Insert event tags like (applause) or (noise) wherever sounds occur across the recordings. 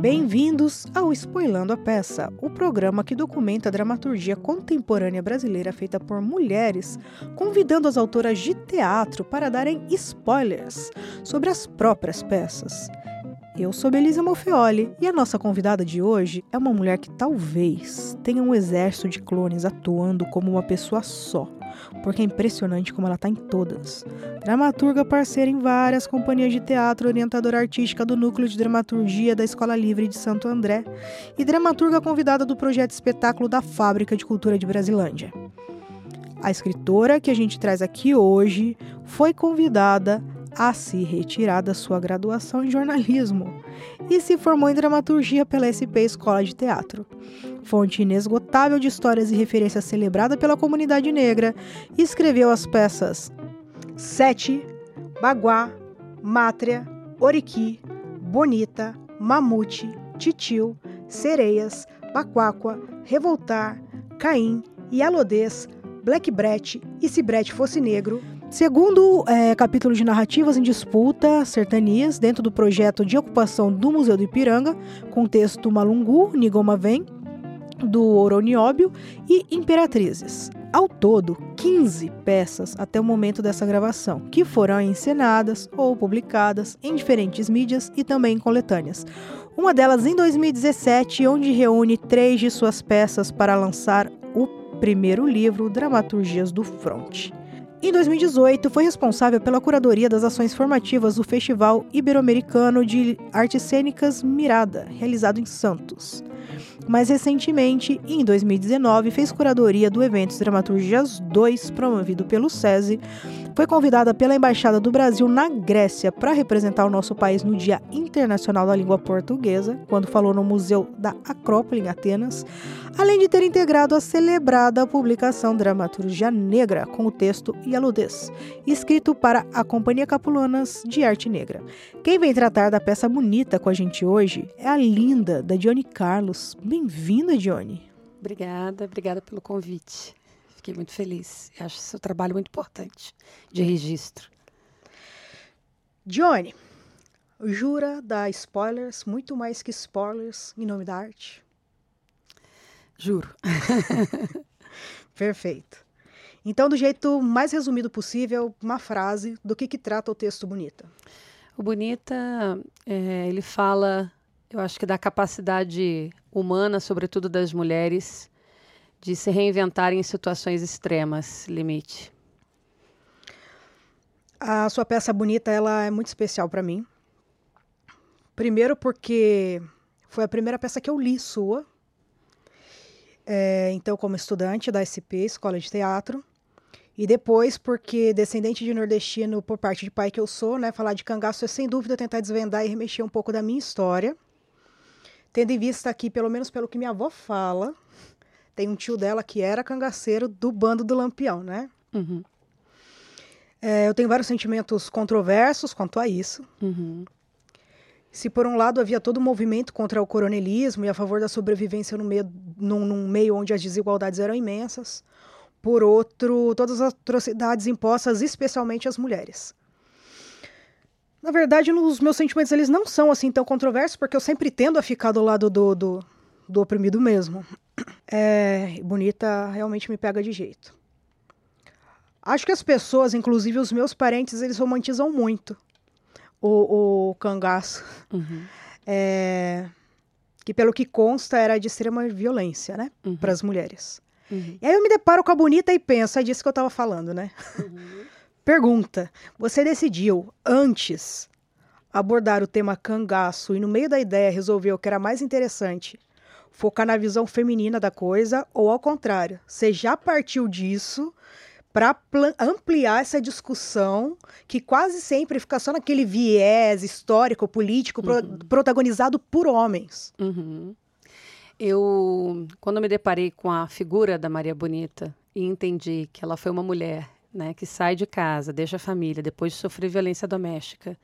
Bem-vindos ao Spoilando a Peça, o programa que documenta a dramaturgia contemporânea brasileira feita por mulheres, convidando as autoras de teatro para darem spoilers sobre as próprias peças. Eu sou Belisa Molfeoli e a nossa convidada de hoje é uma mulher que talvez tenha um exército de clones atuando como uma pessoa só porque é impressionante como ela está em todas. Dramaturga parceira em várias companhias de teatro, orientadora artística do Núcleo de Dramaturgia da Escola Livre de Santo André e dramaturga convidada do projeto espetáculo da Fábrica de Cultura de Brasilândia. A escritora que a gente traz aqui hoje foi convidada a se retirar da sua graduação em jornalismo e se formou em dramaturgia pela SP Escola de Teatro. Fonte inesgotável de histórias e referências celebrada pela comunidade negra, escreveu as peças Sete, Baguá, Mátria, Oriqui, Bonita, Mamute, Titio, Sereias, Baquáqua, Revoltar, Caim, Yalodês, Black Brett e Se Brett Fosse Negro, Segundo é, capítulo de narrativas em disputa sertanias, dentro do projeto de ocupação do Museu do Ipiranga, com texto Malungu, Nigoma Vem, do Oronióbio e Imperatrizes. Ao todo, 15 peças até o momento dessa gravação, que foram encenadas ou publicadas em diferentes mídias e também em coletâneas. Uma delas em 2017, onde reúne três de suas peças para lançar o primeiro livro, Dramaturgias do Fronte. Em 2018, foi responsável pela curadoria das ações formativas do Festival Ibero-Americano de Artes Cênicas Mirada, realizado em Santos. Mais recentemente, em 2019, fez curadoria do evento Dramaturgias 2, promovido pelo SESI. Foi convidada pela Embaixada do Brasil na Grécia para representar o nosso país no Dia Internacional da Língua Portuguesa, quando falou no Museu da Acrópole, em Atenas, além de ter integrado a celebrada publicação Dramaturgia Negra, com o texto Yaludez, escrito para a Companhia Capulanas de Arte Negra. Quem vem tratar da peça bonita com a gente hoje é a linda da Johnny Carlos. Bem-vinda, Johnny. Obrigada, obrigada pelo convite. Fiquei muito feliz. Eu acho seu trabalho muito importante de registro. Johnny, jura dar spoilers, muito mais que spoilers, em nome da arte? Juro. (laughs) Perfeito. Então, do jeito mais resumido possível, uma frase do que, que trata o texto Bonita. O Bonita, é, ele fala, eu acho que da capacidade humana, sobretudo das mulheres, de se reinventarem em situações extremas, limite. A sua peça Bonita, ela é muito especial para mim. Primeiro porque foi a primeira peça que eu li sua, é, então, como estudante da SP, Escola de Teatro. E depois, porque descendente de nordestino por parte de pai que eu sou, né? Falar de cangaço é sem dúvida tentar desvendar e remexer um pouco da minha história. Tendo em vista aqui, pelo menos pelo que minha avó fala, tem um tio dela que era cangaceiro do bando do Lampião, né? Uhum. É, eu tenho vários sentimentos controversos quanto a isso. Uhum. Se por um lado havia todo um movimento contra o coronelismo e a favor da sobrevivência no meio, num, num meio onde as desigualdades eram imensas, por outro, todas as atrocidades impostas especialmente às mulheres. Na verdade, os meus sentimentos eles não são assim tão controversos, porque eu sempre tendo a ficar do lado do, do, do oprimido mesmo. (clears throat) É, bonita realmente me pega de jeito. Acho que as pessoas, inclusive os meus parentes, eles romantizam muito o, o cangaço. Uhum. (laughs) É, que pelo que consta era de extrema violência, né? Uhum. Para as mulheres. Uhum. E aí eu me deparo com a bonita e penso, é disso que eu estava falando, né? Uhum. (laughs) Pergunta: você decidiu antes abordar o tema cangaço e no meio da ideia resolveu que era mais interessante focar na visão feminina da coisa ou ao contrário, você já partiu disso para ampliar essa discussão que quase sempre fica só naquele viés histórico, político, uhum. pro protagonizado por homens. Uhum. Eu, quando me deparei com a figura da Maria Bonita e entendi que ela foi uma mulher né, que sai de casa, deixa a família, depois de sofrer violência doméstica,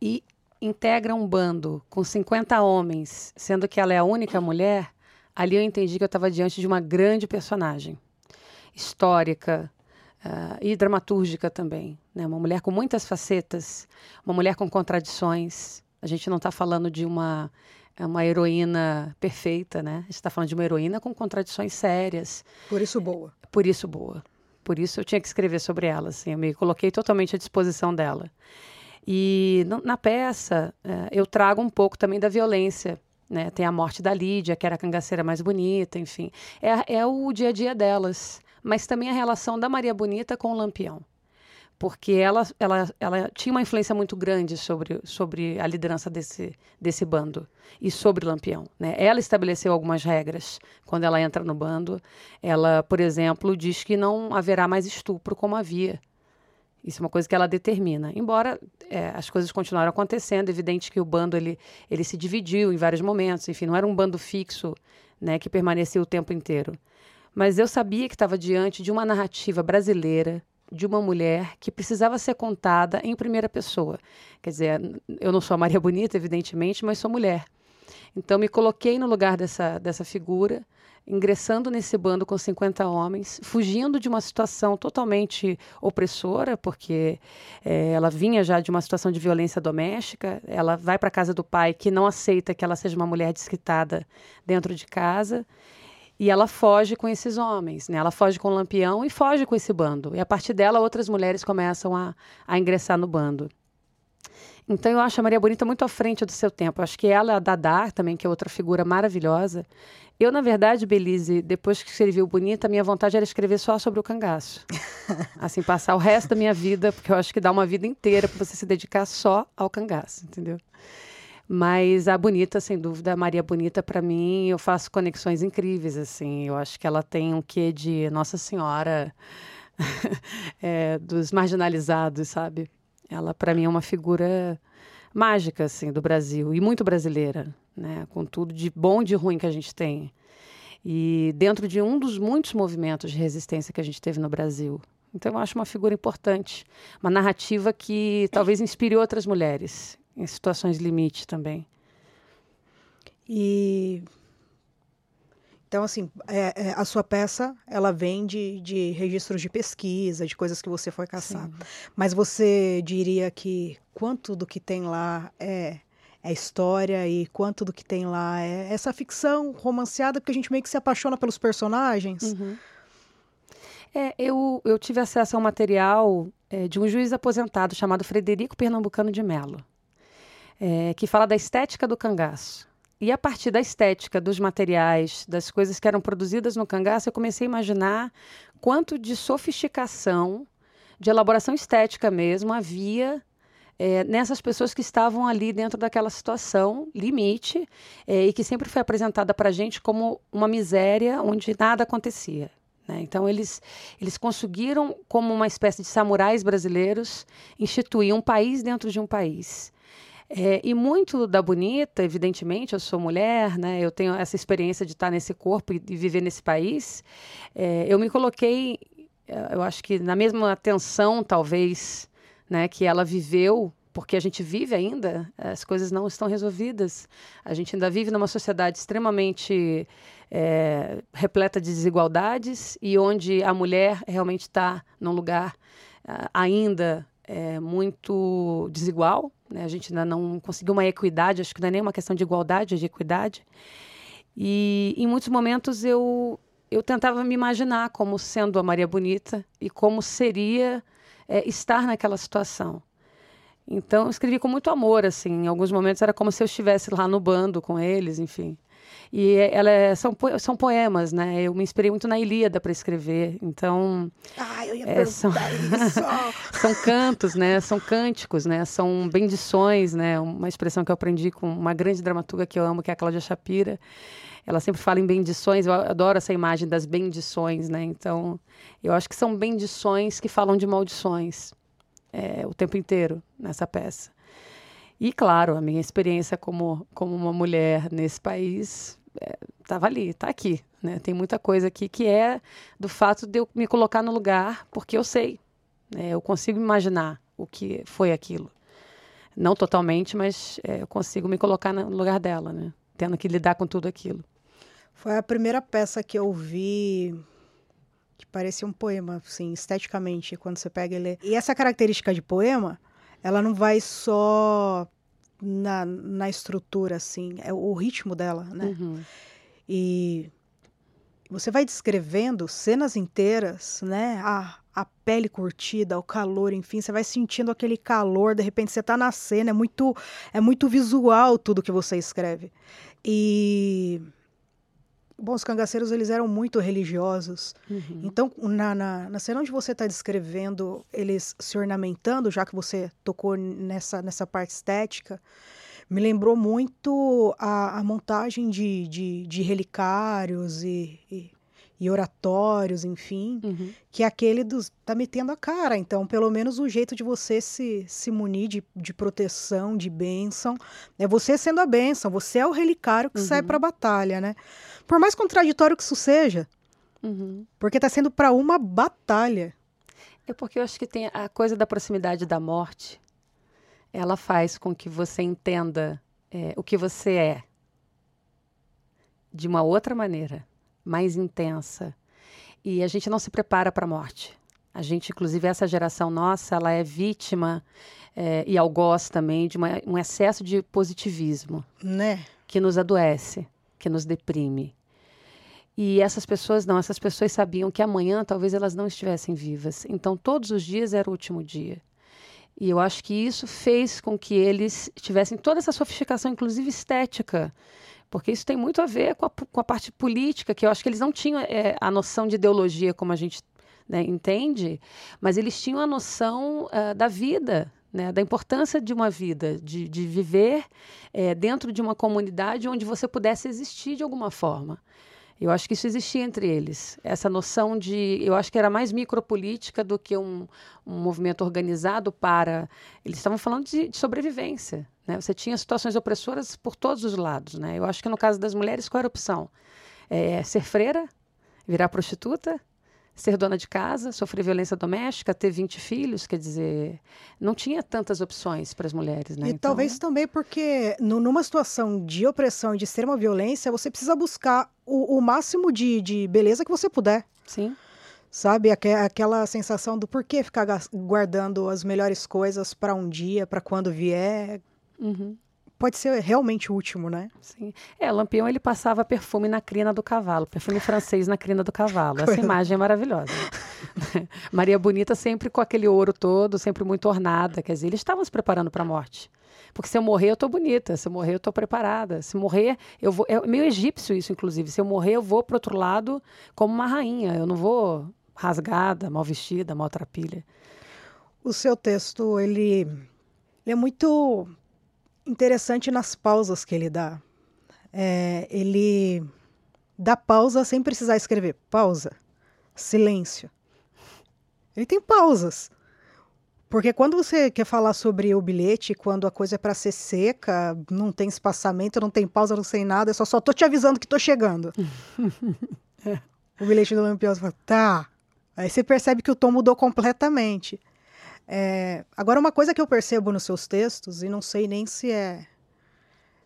e integra um bando com 50 homens, sendo que ela é a única mulher, ali eu entendi que eu estava diante de uma grande personagem, histórica uh, e dramatúrgica também. Né? Uma mulher com muitas facetas, uma mulher com contradições. A gente não está falando de uma, uma heroína perfeita, né? A gente está falando de uma heroína com contradições sérias. Por isso boa. Por isso boa. Por isso eu tinha que escrever sobre ela, assim, eu me coloquei totalmente à disposição dela. E na peça é, eu trago um pouco também da violência. Né? Tem a morte da Lídia, que era a cangaceira mais bonita, enfim. É, é o dia a dia delas. Mas também a relação da Maria Bonita com o Lampião porque ela, ela, ela tinha uma influência muito grande sobre, sobre a liderança desse, desse bando e sobre Lampião. Né? Ela estabeleceu algumas regras quando ela entra no bando. Ela, por exemplo, diz que não haverá mais estupro como havia. Isso é uma coisa que ela determina. Embora é, as coisas continuaram acontecendo, é evidente que o bando ele, ele se dividiu em vários momentos. Enfim, não era um bando fixo né, que permaneceu o tempo inteiro. Mas eu sabia que estava diante de uma narrativa brasileira de uma mulher que precisava ser contada em primeira pessoa. Quer dizer, eu não sou a Maria Bonita, evidentemente, mas sou mulher. Então me coloquei no lugar dessa, dessa figura, ingressando nesse bando com 50 homens, fugindo de uma situação totalmente opressora, porque é, ela vinha já de uma situação de violência doméstica, ela vai para a casa do pai que não aceita que ela seja uma mulher desquitada dentro de casa. E ela foge com esses homens, né? Ela foge com o Lampião e foge com esse bando. E a partir dela, outras mulheres começam a, a ingressar no bando. Então eu acho a Maria Bonita muito à frente do seu tempo. Eu acho que ela, a Dadá, também, que é outra figura maravilhosa. Eu, na verdade, Belize, depois que escrevi o Bonita, a minha vontade era escrever só sobre o cangaço. (laughs) assim, passar o resto da minha vida, porque eu acho que dá uma vida inteira para você se dedicar só ao cangaço, entendeu? Mas a Bonita, sem dúvida, a Maria Bonita, para mim, eu faço conexões incríveis, assim. Eu acho que ela tem um quê de Nossa Senhora (laughs) é, dos marginalizados, sabe? Ela, para mim, é uma figura mágica, assim, do Brasil. E muito brasileira, né? Com tudo de bom e de ruim que a gente tem. E dentro de um dos muitos movimentos de resistência que a gente teve no Brasil. Então, eu acho uma figura importante. Uma narrativa que talvez inspire outras mulheres em situações limite também. E então, assim, é, é, a sua peça, ela vem de, de, registros de pesquisa, de coisas que você foi caçar. Sim. Mas você diria que quanto do que tem lá é, é história e quanto do que tem lá é essa ficção romanceada, porque a gente meio que se apaixona pelos personagens? Uhum. É, eu, eu tive acesso a um material é, de um juiz aposentado chamado Frederico Pernambucano de Mello é, que fala da estética do cangaço. E a partir da estética, dos materiais, das coisas que eram produzidas no cangaço, eu comecei a imaginar quanto de sofisticação, de elaboração estética mesmo, havia é, nessas pessoas que estavam ali dentro daquela situação limite é, e que sempre foi apresentada para a gente como uma miséria onde nada acontecia. Né? Então, eles, eles conseguiram, como uma espécie de samurais brasileiros, instituir um país dentro de um país. É, e muito da bonita, evidentemente, eu sou mulher, né? Eu tenho essa experiência de estar nesse corpo e, viver nesse país. É, eu me coloquei, é, eu acho que na mesma atenção, talvez, né, que ela viveu, porque a gente vive ainda, as coisas não estão resolvidas. A gente ainda vive numa sociedade extremamente é, repleta de desigualdades e onde a mulher realmente está num lugar uh, ainda é, muito desigual, né? A gente ainda não conseguiu uma equidade, acho que não é nem uma questão de igualdade, é de equidade. E em muitos momentos eu, eu tentava me imaginar como sendo a Maria Bonita e como seria é, estar naquela situação. Então eu escrevi com muito amor, assim. Em alguns momentos era como se eu estivesse lá no bando com eles, enfim. E ela é, são, são poemas, né? Eu me inspirei muito na Ilíada para escrever. Então. Ah, eu ia é, são, isso. (laughs) são cantos, né? São cânticos, né? São bendições, né? Uma expressão que eu aprendi com uma grande dramaturga que eu amo, que é a Cláudia Shapira. Ela sempre fala em bendições, eu adoro essa imagem das bendições, né? Então, eu acho que são bendições que falam de maldições é, o tempo inteiro nessa peça. E, claro, a minha experiência como, como uma mulher nesse país estava é, ali, está aqui. Né? Tem muita coisa aqui que é do fato de eu me colocar no lugar, porque eu sei, né? eu consigo imaginar o que foi aquilo. Não totalmente, mas é, eu consigo me colocar no lugar dela, né? Tendo que lidar com tudo aquilo. Foi a primeira peça que eu vi que parecia um poema, assim, esteticamente, quando você pega e lê. E essa característica de poema, ela não vai só na, na estrutura, assim, é o ritmo dela, né? Uhum. E você vai descrevendo cenas inteiras, né? A, a pele curtida, o calor, enfim, você vai sentindo aquele calor, de repente você está na cena, é muito, é muito visual tudo que você escreve. E Bom, os cangaceiros eles eram muito religiosos. Uhum. Então, na, na, na, cena onde você está descrevendo eles se ornamentando, já que você tocou nessa, nessa parte estética, me lembrou muito a, a montagem de, de, de relicários e, e, e, oratórios, enfim, uhum. que é aquele dos. tá metendo a cara. Então, pelo menos o jeito de você se, se munir de, de proteção, de bênção, é você sendo a bênção, você é o relicário que uhum. sai para a batalha, né? Por mais contraditório que isso seja. Uhum. Porque está sendo para uma batalha. É porque eu acho que tem a coisa da proximidade da morte. Ela faz com que você entenda é, o que você é de uma outra maneira, mais intensa. E a gente não se prepara para a morte. A gente, inclusive, essa geração nossa, ela é vítima é, e algoz também de uma, um excesso de positivismo, né? Que nos adoece, que nos deprime. E essas pessoas não, essas pessoas sabiam que amanhã talvez elas não estivessem vivas. Então todos os dias era o último dia. E eu acho que isso fez com que eles tivessem toda essa sofisticação, inclusive estética. Porque isso tem muito a ver com a, com a parte política, que eu acho que eles não tinham é, a noção de ideologia como a gente né, entende, mas eles tinham a noção uh, da vida, né, da importância de uma vida, de, de viver é, dentro de uma comunidade onde você pudesse existir de alguma forma. Eu acho que isso existia entre eles. Essa noção de. Eu acho que era mais micropolítica do que um, um movimento organizado para. Eles estavam falando de, de sobrevivência. Né? Você tinha situações opressoras por todos os lados. Né? Eu acho que no caso das mulheres, qual era a opção? É, ser freira, virar prostituta, ser dona de casa, sofrer violência doméstica, ter 20 filhos, quer dizer, não tinha tantas opções para as mulheres, né? E então... talvez também porque no, numa situação de opressão e de extrema violência, você precisa buscar o, o máximo de, de beleza que você puder. Sim. Sabe, aquela sensação do porquê ficar guardando as melhores coisas para um dia, para quando vier. Uhum pode ser realmente o último, né? Sim. É, Lampião ele passava perfume na crina do cavalo, perfume francês na crina do cavalo. (laughs) Essa imagem é maravilhosa. (laughs) Maria Bonita sempre com aquele ouro todo, sempre muito ornada, quer dizer, eles estavam se preparando para a morte. Porque se eu morrer, eu tô bonita. Se eu morrer, eu tô preparada. Se morrer, eu vou. É meio egípcio isso, inclusive. Se eu morrer, eu vou pro outro lado como uma rainha. Eu não vou rasgada, mal vestida, maltrapilha. O seu texto, ele, ele é muito interessante nas pausas que ele dá. É, ele dá pausa sem precisar escrever. Pausa. Silêncio. Ele tem pausas. Porque quando você quer falar sobre o bilhete, quando a coisa é para ser seca, não tem espaçamento, não tem pausa, não sei nada, eu só, só tô te avisando que tô chegando. (laughs) é. O bilhete do Lampião, fala, tá. Aí você percebe que o tom mudou completamente. É, agora, uma coisa que eu percebo nos seus textos, e não sei nem se é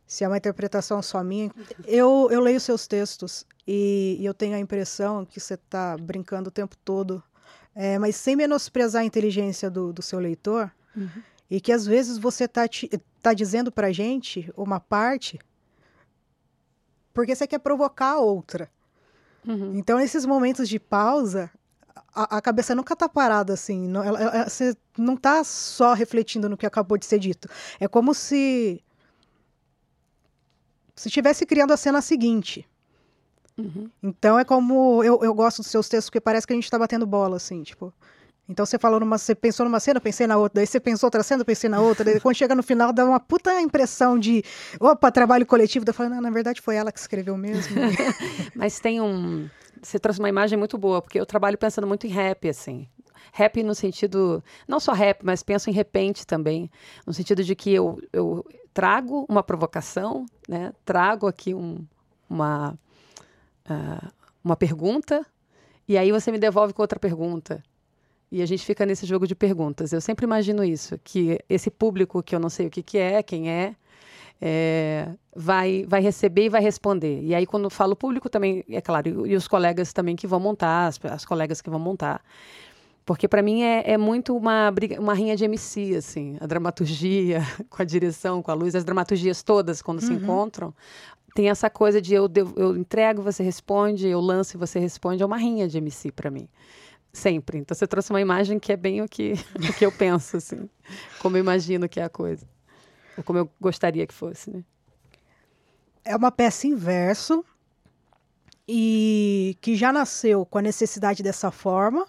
se é uma interpretação só minha, eu, eu leio seus textos e, e eu tenho a impressão que você está brincando o tempo todo, é, mas sem menosprezar a inteligência do, do seu leitor, uhum. e que às vezes você está tá dizendo para gente uma parte porque você quer provocar outra. Uhum. Então, nesses momentos de pausa, a, a, cabeça nunca tá parada assim. Não, ela, ela, você não tá só refletindo no que acabou de ser dito. É como se. Se estivesse criando a cena seguinte. Uhum. Então é como. Eu, eu gosto dos seus textos porque parece que a gente tá batendo bola, assim, tipo. Então você falou numa. Você pensou numa cena, eu pensei na outra. Daí você pensou outra cena, eu pensei na outra. Daí quando chega no final, dá uma puta impressão de. Opa, trabalho coletivo. Daí eu falo, não, na verdade foi ela que escreveu mesmo. (laughs) Mas tem um você trouxe uma imagem muito boa, porque eu trabalho pensando muito em rap, assim. Rap no sentido, não só rap, mas penso em repente também, no sentido de que eu, eu trago uma provocação, né? trago aqui um, uma, uh, uma pergunta, e aí você me devolve com outra pergunta. E a gente fica nesse jogo de perguntas. Eu sempre imagino isso, que esse público que eu não sei o que, que é, quem é, é, vai, vai receber e vai responder. E aí, quando falo público, também, é claro, e, os colegas também que vão montar, as, as colegas que vão montar. Porque para mim é, é, muito uma briga, uma rinha de MC, assim, a dramaturgia (laughs) com a direção, com a luz, as dramaturgias todas quando uhum. se encontram, tem essa coisa de eu, eu entrego, você responde, eu lanço e você responde, é uma rinha de MC para mim. Sempre. Então você trouxe uma imagem que é bem o que, (laughs) o que eu penso, assim, como eu imagino que é a coisa. Como eu gostaria que fosse, né? É uma peça em verso e que já nasceu com a necessidade dessa forma,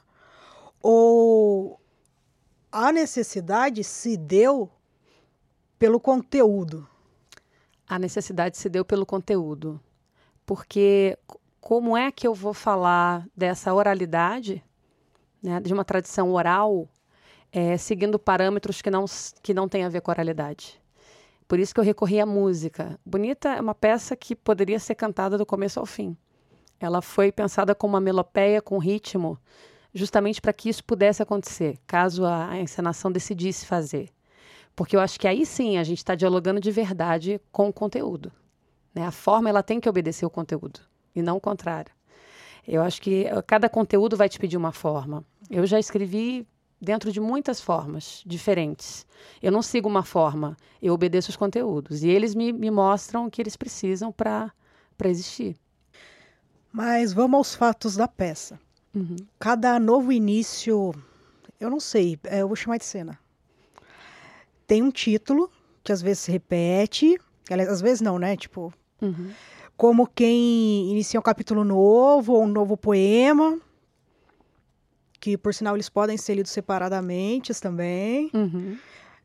ou a necessidade se deu pelo conteúdo? A necessidade se deu pelo conteúdo. Porque como é que eu vou falar dessa oralidade, né, de uma tradição oral, é, seguindo parâmetros que não, que não têm a ver com oralidade? Por isso que eu recorri à música. Bonita é uma peça que poderia ser cantada do começo ao fim. Ela foi pensada como uma melopeia com ritmo, justamente para que isso pudesse acontecer, caso a encenação decidisse fazer. Porque eu acho que aí sim a gente está dialogando de verdade com o conteúdo. Né? A forma ela tem que obedecer o conteúdo e não o contrário. Eu acho que eh, cada conteúdo vai te pedir uma forma. Eu já escrevi dentro de muitas formas diferentes. Eu não sigo uma forma, eu obedeço os conteúdos. E eles me, me mostram o que eles precisam para existir. Mas vamos aos fatos da peça. Uhum. Cada novo início, eu não sei, é, eu vou chamar de cena tem um título que às vezes se repete, às vezes não, né? Tipo, uhum. como quem inicia um capítulo novo ou um novo poema, que por sinal eles podem ser lidos separadamente também, uhum.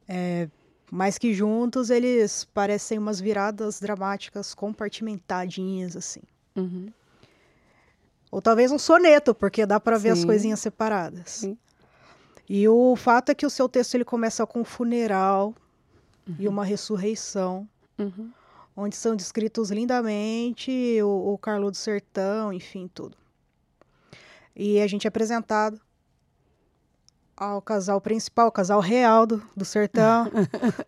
é, mas que juntos eles parecem umas viradas dramáticas compartimentadinhas assim. Uhum. Ou talvez um soneto, porque dá para ver as coisinhas separadas. Sim. E o fato é que o seu texto ele começa com um funeral uhum. e uma ressurreição, uhum. onde são descritos lindamente o, o Carlo do Sertão, enfim, tudo. E a gente é apresentado ao casal principal, o casal real do, do sertão,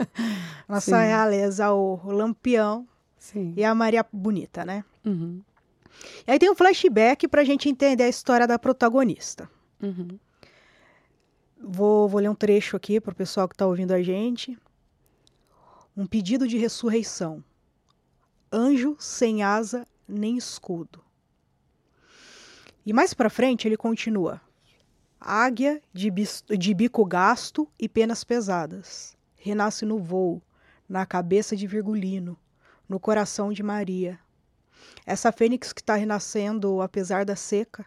(laughs) nossa Sim. realeza, o, o Lampião Sim. e a Maria Bonita, né? Uhum. E aí tem um flashback para a gente entender a história da protagonista. Uhum. Vou, vou ler um trecho aqui para o pessoal que está ouvindo a gente. Um pedido de ressurreição. Anjo sem asa nem escudo. E mais para frente ele continua. Águia de, de bico gasto e penas pesadas. Renasce no voo, na cabeça de Virgulino, no coração de Maria. Essa fênix que está renascendo apesar da seca.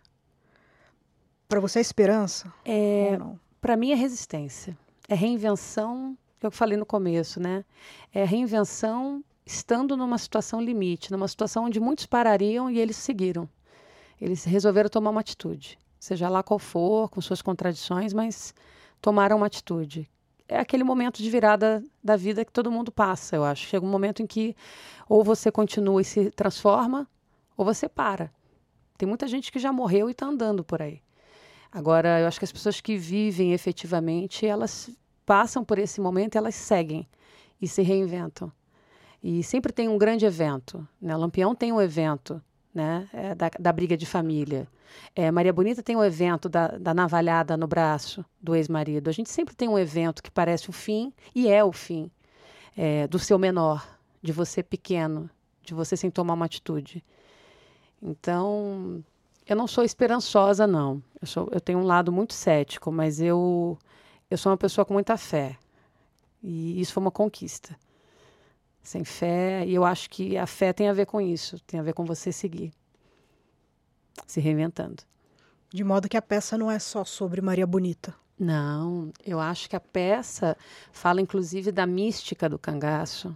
Para você é esperança? É, para mim é resistência. É reinvenção, que eu falei no começo, né? É reinvenção estando numa situação limite, numa situação onde muitos parariam e eles seguiram. Eles resolveram tomar uma atitude, seja lá qual for, com suas contradições, mas tomaram uma atitude. É aquele momento de virada da vida que todo mundo passa, eu acho. Chega um momento em que ou você continua e se transforma, ou você para. Tem muita gente que já morreu e está andando por aí. Agora, eu acho que as pessoas que vivem efetivamente, elas passam por esse momento, elas seguem e se reinventam. E sempre tem um grande evento. Né? Lampião tem um evento né? É, da, da, briga de família. É, Maria Bonita tem um evento da, da navalhada no braço do ex-marido. A gente sempre tem um evento que parece o fim e é o fim é, do seu menor, de você pequeno, de você sem tomar uma atitude. Então, eu não sou esperançosa, não. Eu, sou, eu tenho um lado muito cético, mas eu, eu sou uma pessoa com muita fé. E isso foi uma conquista. Sem fé, e eu acho que a fé tem a ver com isso, tem a ver com você seguir, se reinventando. De modo que a peça não é só sobre Maria Bonita. Não, eu acho que a peça fala inclusive da mística do cangaço,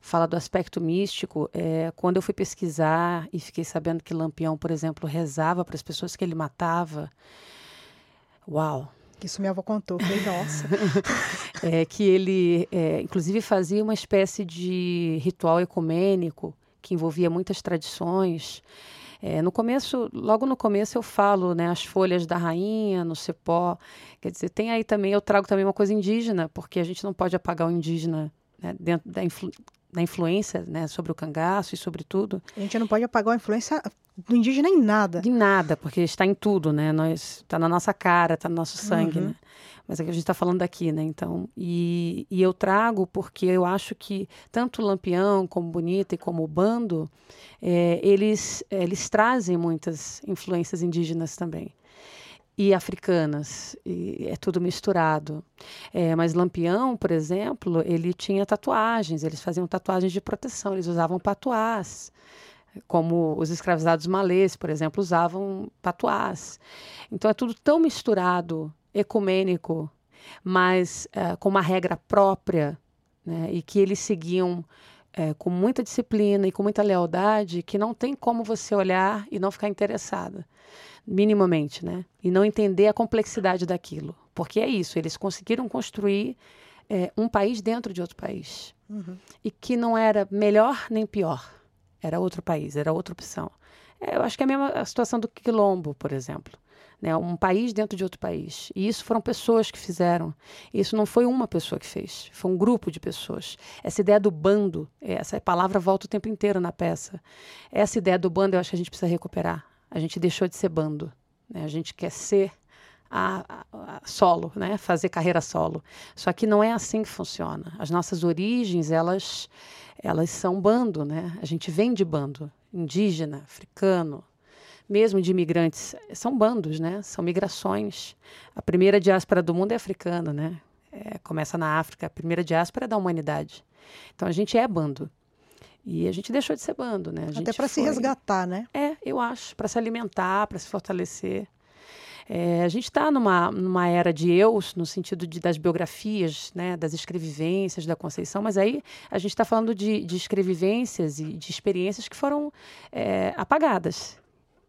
fala do aspecto místico. É, quando eu fui pesquisar e fiquei sabendo que Lampião, por exemplo, rezava para as pessoas que ele matava, uau! Isso minha avó contou, falei, nossa. (laughs) é, que ele, é, inclusive, fazia uma espécie de ritual ecumênico que envolvia muitas tradições. É, no começo, logo no começo eu falo, né, as folhas da rainha no cipó. Quer dizer, tem aí também, eu trago também uma coisa indígena, porque a gente não pode apagar o indígena né, dentro da, influ, da influência né, sobre o cangaço e sobre tudo. A gente não pode apagar a influência do indígena em nada. Em nada, porque está em tudo, né? Nós está na nossa cara, está no nosso sangue, Uhum. né? Mas é que a gente está falando daqui, né? Então, e, e eu trago porque eu acho que tanto o Lampião como Bonita e como o Bando, é, eles eles trazem muitas influências indígenas também e africanas, e é tudo misturado. É, mas Lampião, por exemplo, ele tinha tatuagens, eles faziam tatuagens de proteção, eles usavam patuás, como os escravizados malês, por exemplo, usavam patuás. Então é tudo tão misturado, ecumênico, mas eh, com uma regra própria, né, e que eles seguiam eh, com muita disciplina e com muita lealdade, que não tem como você olhar e não ficar interessada minimamente, né? E não entender a complexidade daquilo. Porque é isso, eles conseguiram construir é, um país dentro de outro país. Uhum. E que não era melhor nem pior. Era outro país, era outra opção. É, eu acho que é a mesma situação do Quilombo, por exemplo. Né? Um país dentro de outro país. E isso foram pessoas que fizeram. Isso não foi uma pessoa que fez, foi um grupo de pessoas. Essa ideia do bando, essa palavra volta o tempo inteiro na peça. Essa ideia do bando eu acho que a gente precisa recuperar. A gente deixou de ser bando. Né? A gente quer ser a, a, a solo, né? fazer carreira solo. Só que não é assim que funciona. As nossas origens, elas, elas são bando. Né? A gente vem de bando. Indígena, africano, mesmo de imigrantes. São bandos, né? são migrações. A primeira diáspora do mundo é africana. Né? É, começa na África. A primeira diáspora é da humanidade. Então a gente é bando. E a gente deixou de ser bando, né? Até para se foi- resgatar, né? é, eu acho, para se alimentar, para se fortalecer. É, a gente está numa, numa era de eus, no sentido de, das biografias, né, das escrevivências da Conceição, mas aí a gente está falando de, de escrevivências e de experiências que foram é, apagadas,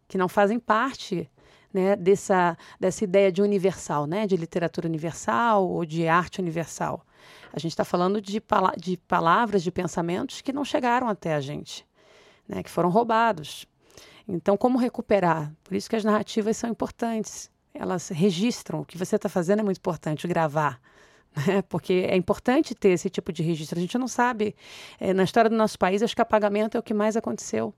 que não fazem parte né, dessa, dessa ideia de universal, né, de literatura universal ou de arte universal. A gente está falando de, pala de palavras, de pensamentos que não chegaram até a gente, né, que foram roubados. Então, como recuperar? Por isso que as narrativas são importantes. Elas registram. O que você está fazendo é muito importante, gravar. (laughs) Né? Porque é importante ter esse tipo de registro. A gente não sabe. eh, na história do nosso país, acho que apagamento é o que mais aconteceu.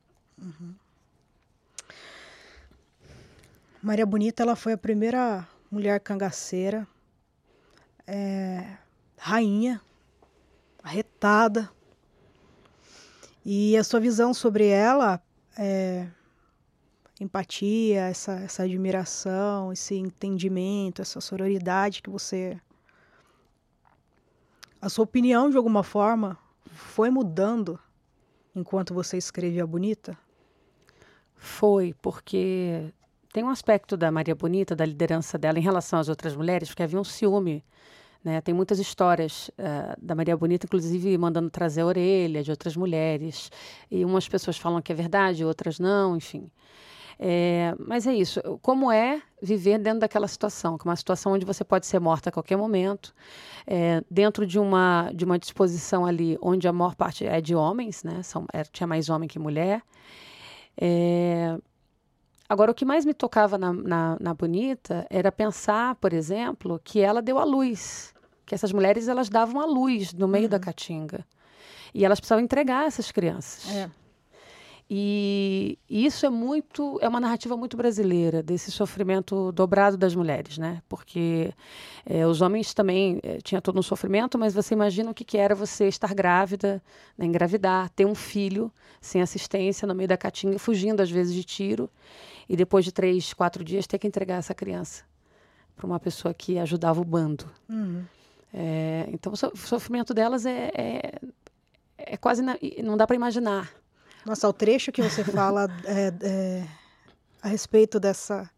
Maria Bonita, ela foi a primeira mulher cangaceira, é, rainha, arretada. E a sua visão sobre ela, é, empatia, essa, essa admiração, esse entendimento, essa sororidade que você. A sua opinião, de alguma forma, foi mudando enquanto você escrevia Bonita? Foi, porque tem um aspecto da Maria Bonita, da liderança dela em relação às outras mulheres, porque havia um ciúme. Né? Tem muitas histórias eh, da Maria Bonita, inclusive mandando trazer a orelha de outras mulheres. E umas pessoas falam que é verdade, outras não, enfim. É, mas é isso. Como é viver dentro daquela situação, é uma situação onde você pode ser morta a qualquer momento, é, dentro de uma, de uma disposição ali onde a maior parte é de homens, né? São, é, tinha mais homem que mulher. É, Agora, o que mais me tocava na, na, na Bonita era pensar, por exemplo, que ela deu a luz, que essas mulheres elas davam a luz no meio da caatinga. E elas precisavam entregar essas crianças. É. E isso é muito, é uma narrativa muito brasileira desse sofrimento dobrado das mulheres, né? Porque eh, os homens também eh, tinha todo um sofrimento, mas você imagina o que, que era você estar grávida, né, engravidar, ter um filho sem assistência no meio da caatinga, fugindo às vezes de tiro, e depois de três, quatro dias ter que entregar essa criança para uma pessoa que ajudava o bando. Uhum. É, então o sofrimento delas é, é, é quase na- não dá para imaginar. Nossa, o trecho que você fala (laughs) é, é, a respeito dessa,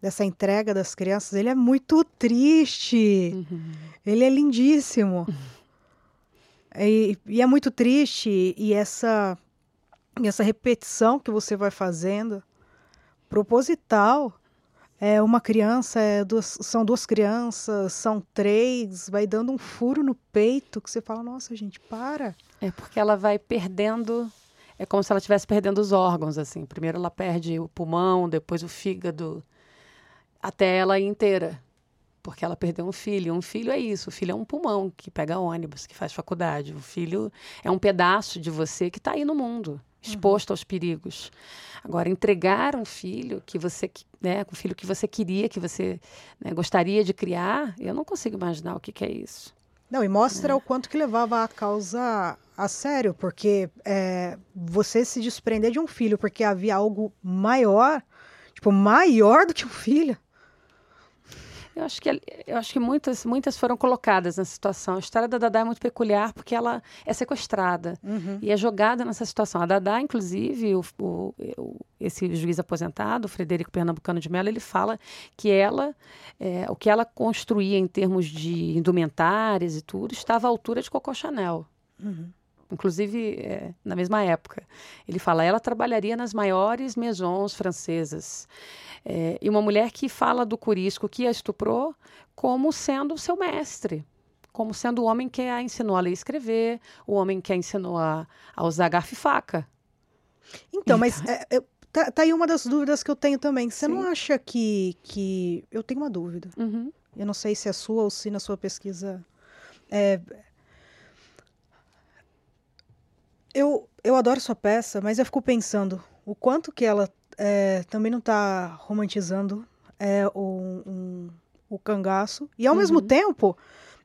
dessa entrega das crianças, ele é muito triste. Ele é lindíssimo. (laughs) E, e é muito triste. E essa, e essa repetição que você vai fazendo, proposital. É uma criança, é duas, são duas crianças, são três, vai dando um furo no peito que você fala, nossa, gente, para. É porque ela vai perdendo, é como se ela estivesse perdendo os órgãos, assim. Primeiro ela perde o pulmão, depois o fígado, até ela ir inteira. Porque ela perdeu um filho. Um filho é isso. O filho é um pulmão que pega ônibus, que faz faculdade. O filho é um pedaço de você que está aí no mundo, exposto uhum. aos perigos. Agora, entregar um filho que você, né, um filho que você queria, que você né, gostaria de criar, eu não consigo imaginar o que, que é isso. Não, e mostra é. o quanto que levava a causa a sério, porque é, você se desprender de um filho porque havia algo maior, tipo, maior do que um filho. Eu acho que, eu acho que muitas, muitas foram colocadas nessa situação. A história da Dadá é muito peculiar porque ela é sequestrada uhum. e é jogada nessa situação. A Dadá, inclusive, o, o, o, esse juiz aposentado, Frederico Pernambucano de Mello, ele fala que ela, é, o que ela construía em termos de indumentárias e tudo, estava à altura de Coco Chanel. Uhum inclusive é, na mesma época. Ele fala, ela trabalharia nas maiores maisons francesas. É, e uma mulher que fala do Curisco que a estuprou como sendo seu mestre, como sendo o homem que a ensinou a ler e escrever, o homem que a ensinou a, a usar garfo e faca. Então, mas é, é, tá, tá, aí uma das dúvidas que eu tenho também. Você Sim. não acha que, que... Eu tenho uma dúvida. Uhum. Eu não sei se é sua ou se na sua pesquisa... É... Eu, eu adoro sua peça, mas eu fico pensando o quanto que ela é, também não está romantizando é, o, um, o cangaço. E ao uhum. mesmo tempo,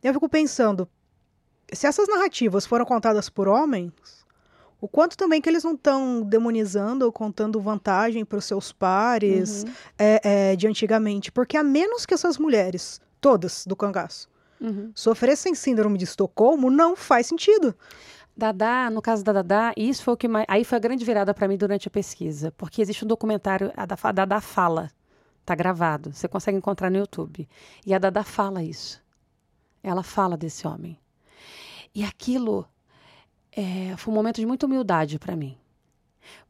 eu fico pensando, se essas narrativas foram contadas por homens, o quanto também que eles não estão demonizando ou contando vantagem para os seus pares uhum. é, é, de antigamente. Porque a menos que essas mulheres, todas do cangaço, uhum. sofressem síndrome de Estocolmo, não faz sentido. Dadá, no caso da Dadá, isso foi o que mais, aí foi a grande virada para mim durante a pesquisa, porque existe um documentário, a da Dadá fala, tá gravado, você consegue encontrar no YouTube. E a Dadá fala isso. Ela fala desse homem. E aquilo é, foi um momento de muita humildade para mim,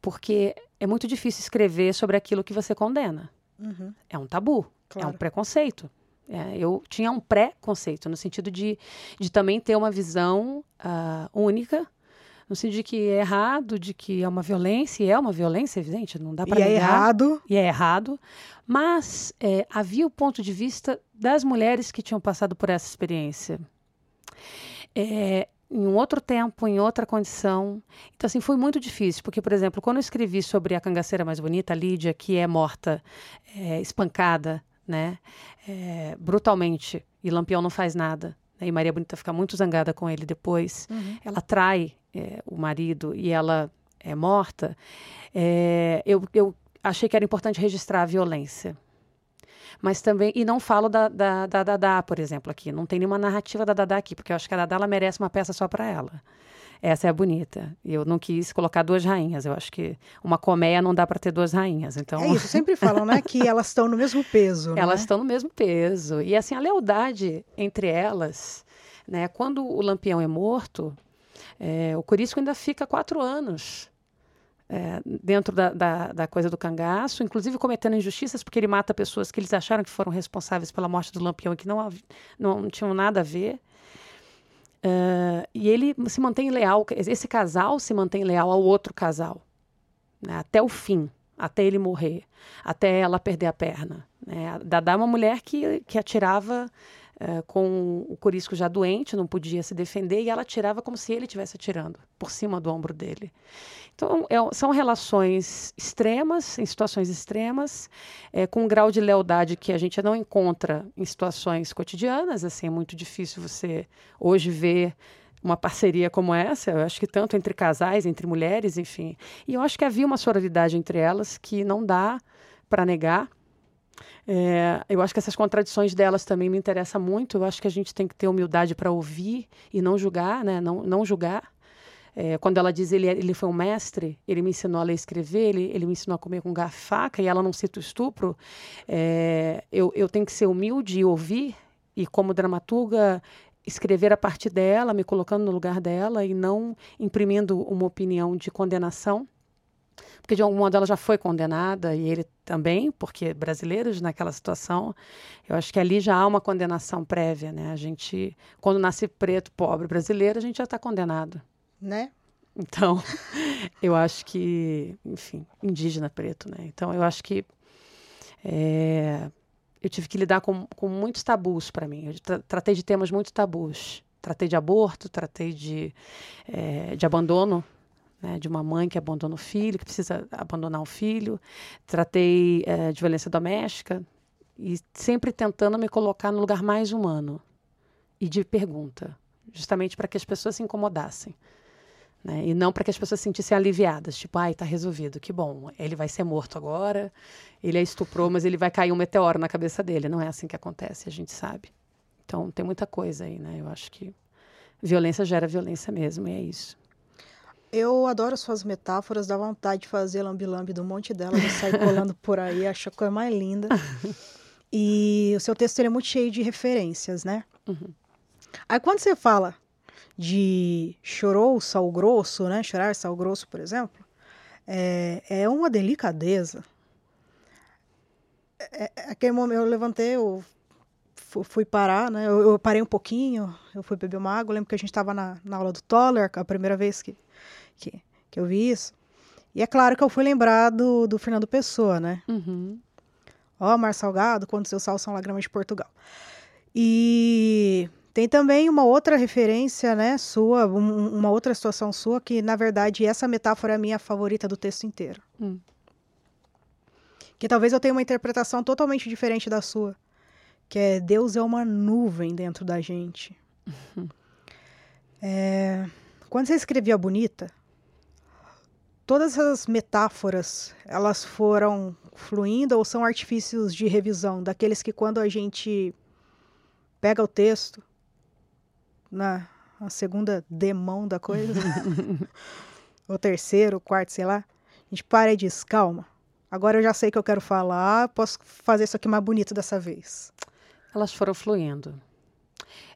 porque é muito difícil escrever sobre aquilo que você condena. Uhum. É um tabu, claro. é um preconceito. É, eu tinha um pré-conceito, no sentido de, de também ter uma visão uh, única, no sentido de que é errado, de que é uma violência, e é uma violência, evidente, não dá para negar. E é errado. E é errado. Mas é, havia o ponto de vista das mulheres que tinham passado por essa experiência. É, em um outro tempo, em outra condição. Então, assim, foi muito difícil, porque, por exemplo, quando eu escrevi sobre a cangaceira mais bonita, a Lídia, que é morta, é, espancada né? É, brutalmente. E Lampião não faz nada. Né? E Maria Bonita fica muito zangada com ele depois. Uhum. Ela trai é, o marido e ela é morta. É, eu, eu achei que era importante registrar a violência. Mas também, e não falo da, da, da Dadá, por exemplo, aqui. Não tem nenhuma narrativa da Dadá aqui, porque eu acho que a Dadá ela merece uma peça só para ela. Essa é a bonita. E eu não quis colocar duas rainhas. Eu acho que uma colmeia não dá para ter duas rainhas. Então... É isso, sempre falam, né? Que elas estão no mesmo peso. Elas né? estão no mesmo peso. E assim, a lealdade entre elas, né? Quando o Lampião é morto, é, o Corisco ainda fica quatro anos. É, dentro da, da, da, coisa do cangaço, inclusive cometendo injustiças, porque ele mata pessoas que eles acharam que foram responsáveis pela morte do Lampião e que não, não, não tinham nada a ver. Uh, e ele se mantém leal, esse casal se mantém leal ao outro casal, né, até o fim, até ele morrer, até ela perder a perna. Né. Dadá é uma mulher que, que atirava uh, com o corisco já doente, não podia se defender, e ela atirava como se ele estivesse atirando, por cima do ombro dele. Então, é, são relações extremas, em situações extremas, é, com um grau de lealdade que a gente não encontra em situações cotidianas. Assim, é muito difícil você hoje ver uma parceria como essa, eu acho que tanto entre casais, entre mulheres, enfim. E eu acho que havia uma sororidade entre elas que não dá para negar. É, eu acho que essas contradições delas também me interessam muito. Eu acho que a gente tem que ter humildade para ouvir e não julgar, né? Não, não julgar. É, quando ela diz ele, ele foi um mestre, ele me ensinou a ler e escrever, ele, ele me ensinou a comer com garfo e faca, e ela não cita o estupro, é, eu, eu tenho que ser humilde e ouvir, e como dramaturga, escrever a partir dela, me colocando no lugar dela e não imprimindo uma opinião de condenação. Porque de algum modo ela já foi condenada e ele também, porque brasileiros naquela situação, eu acho que ali já há uma condenação prévia, né? A gente, quando nasce preto, pobre, brasileiro, a gente já está condenado né? Então, (laughs) eu acho que, enfim, indígena preto, né? Então, eu acho que é, eu tive que lidar com, com muitos tabus para mim. Eu tra tratei de temas muito tabus. Tratei de aborto, tratei de, é, de abandono, né, de uma mãe que abandona o filho, que precisa abandonar o filho. Tratei é, de violência doméstica e sempre tentando me colocar no lugar mais humano e de pergunta, justamente para que as pessoas se incomodassem. Né? E não para que as pessoas se sentissem aliviadas, tipo, ai, está resolvido, que bom, ele vai ser morto agora, ele é estuprou, mas ele vai cair um meteoro na cabeça dele. Não é assim que acontece, a gente sabe. Então, tem muita coisa aí, né? Eu acho que violência gera violência mesmo, e é isso. Eu adoro suas metáforas, dá vontade de fazer lambi-lambi do monte delas e sair colando (laughs) por aí, acho a coisa mais linda. (laughs) E o seu texto é muito cheio de referências, né? Uhum. Aí quando você fala de chorou sal grosso, né? Chorar sal grosso, por exemplo, é, é uma delicadeza. É, é, aquele momento eu levantei, eu fui parar, né? Eu, eu, parei um pouquinho, eu fui beber uma água. Eu lembro que a gente estava na, na, aula do Toller, a primeira vez que, que, que, eu vi isso. E é claro que eu fui lembrar do, do Fernando Pessoa, né? Uhum. Ó, Mar Salgado, quando seus sal são lágrimas de Portugal. E tem também uma outra referência, né, sua, um, uma outra situação sua, que na verdade essa metáfora é a minha favorita do texto inteiro. Hum. Que talvez eu tenha uma interpretação totalmente diferente da sua. Que é Deus é uma nuvem dentro da gente. Uhum. É, quando você escrevia Bonita, todas as metáforas, elas foram fluindo ou são artifícios de revisão, daqueles que quando a gente pega o texto, na a segunda demão da coisa, (laughs) o terceiro, o quarto, sei lá, a gente para e diz, calma, agora eu já sei que eu quero falar, posso fazer isso aqui mais bonito dessa vez. Elas foram fluindo.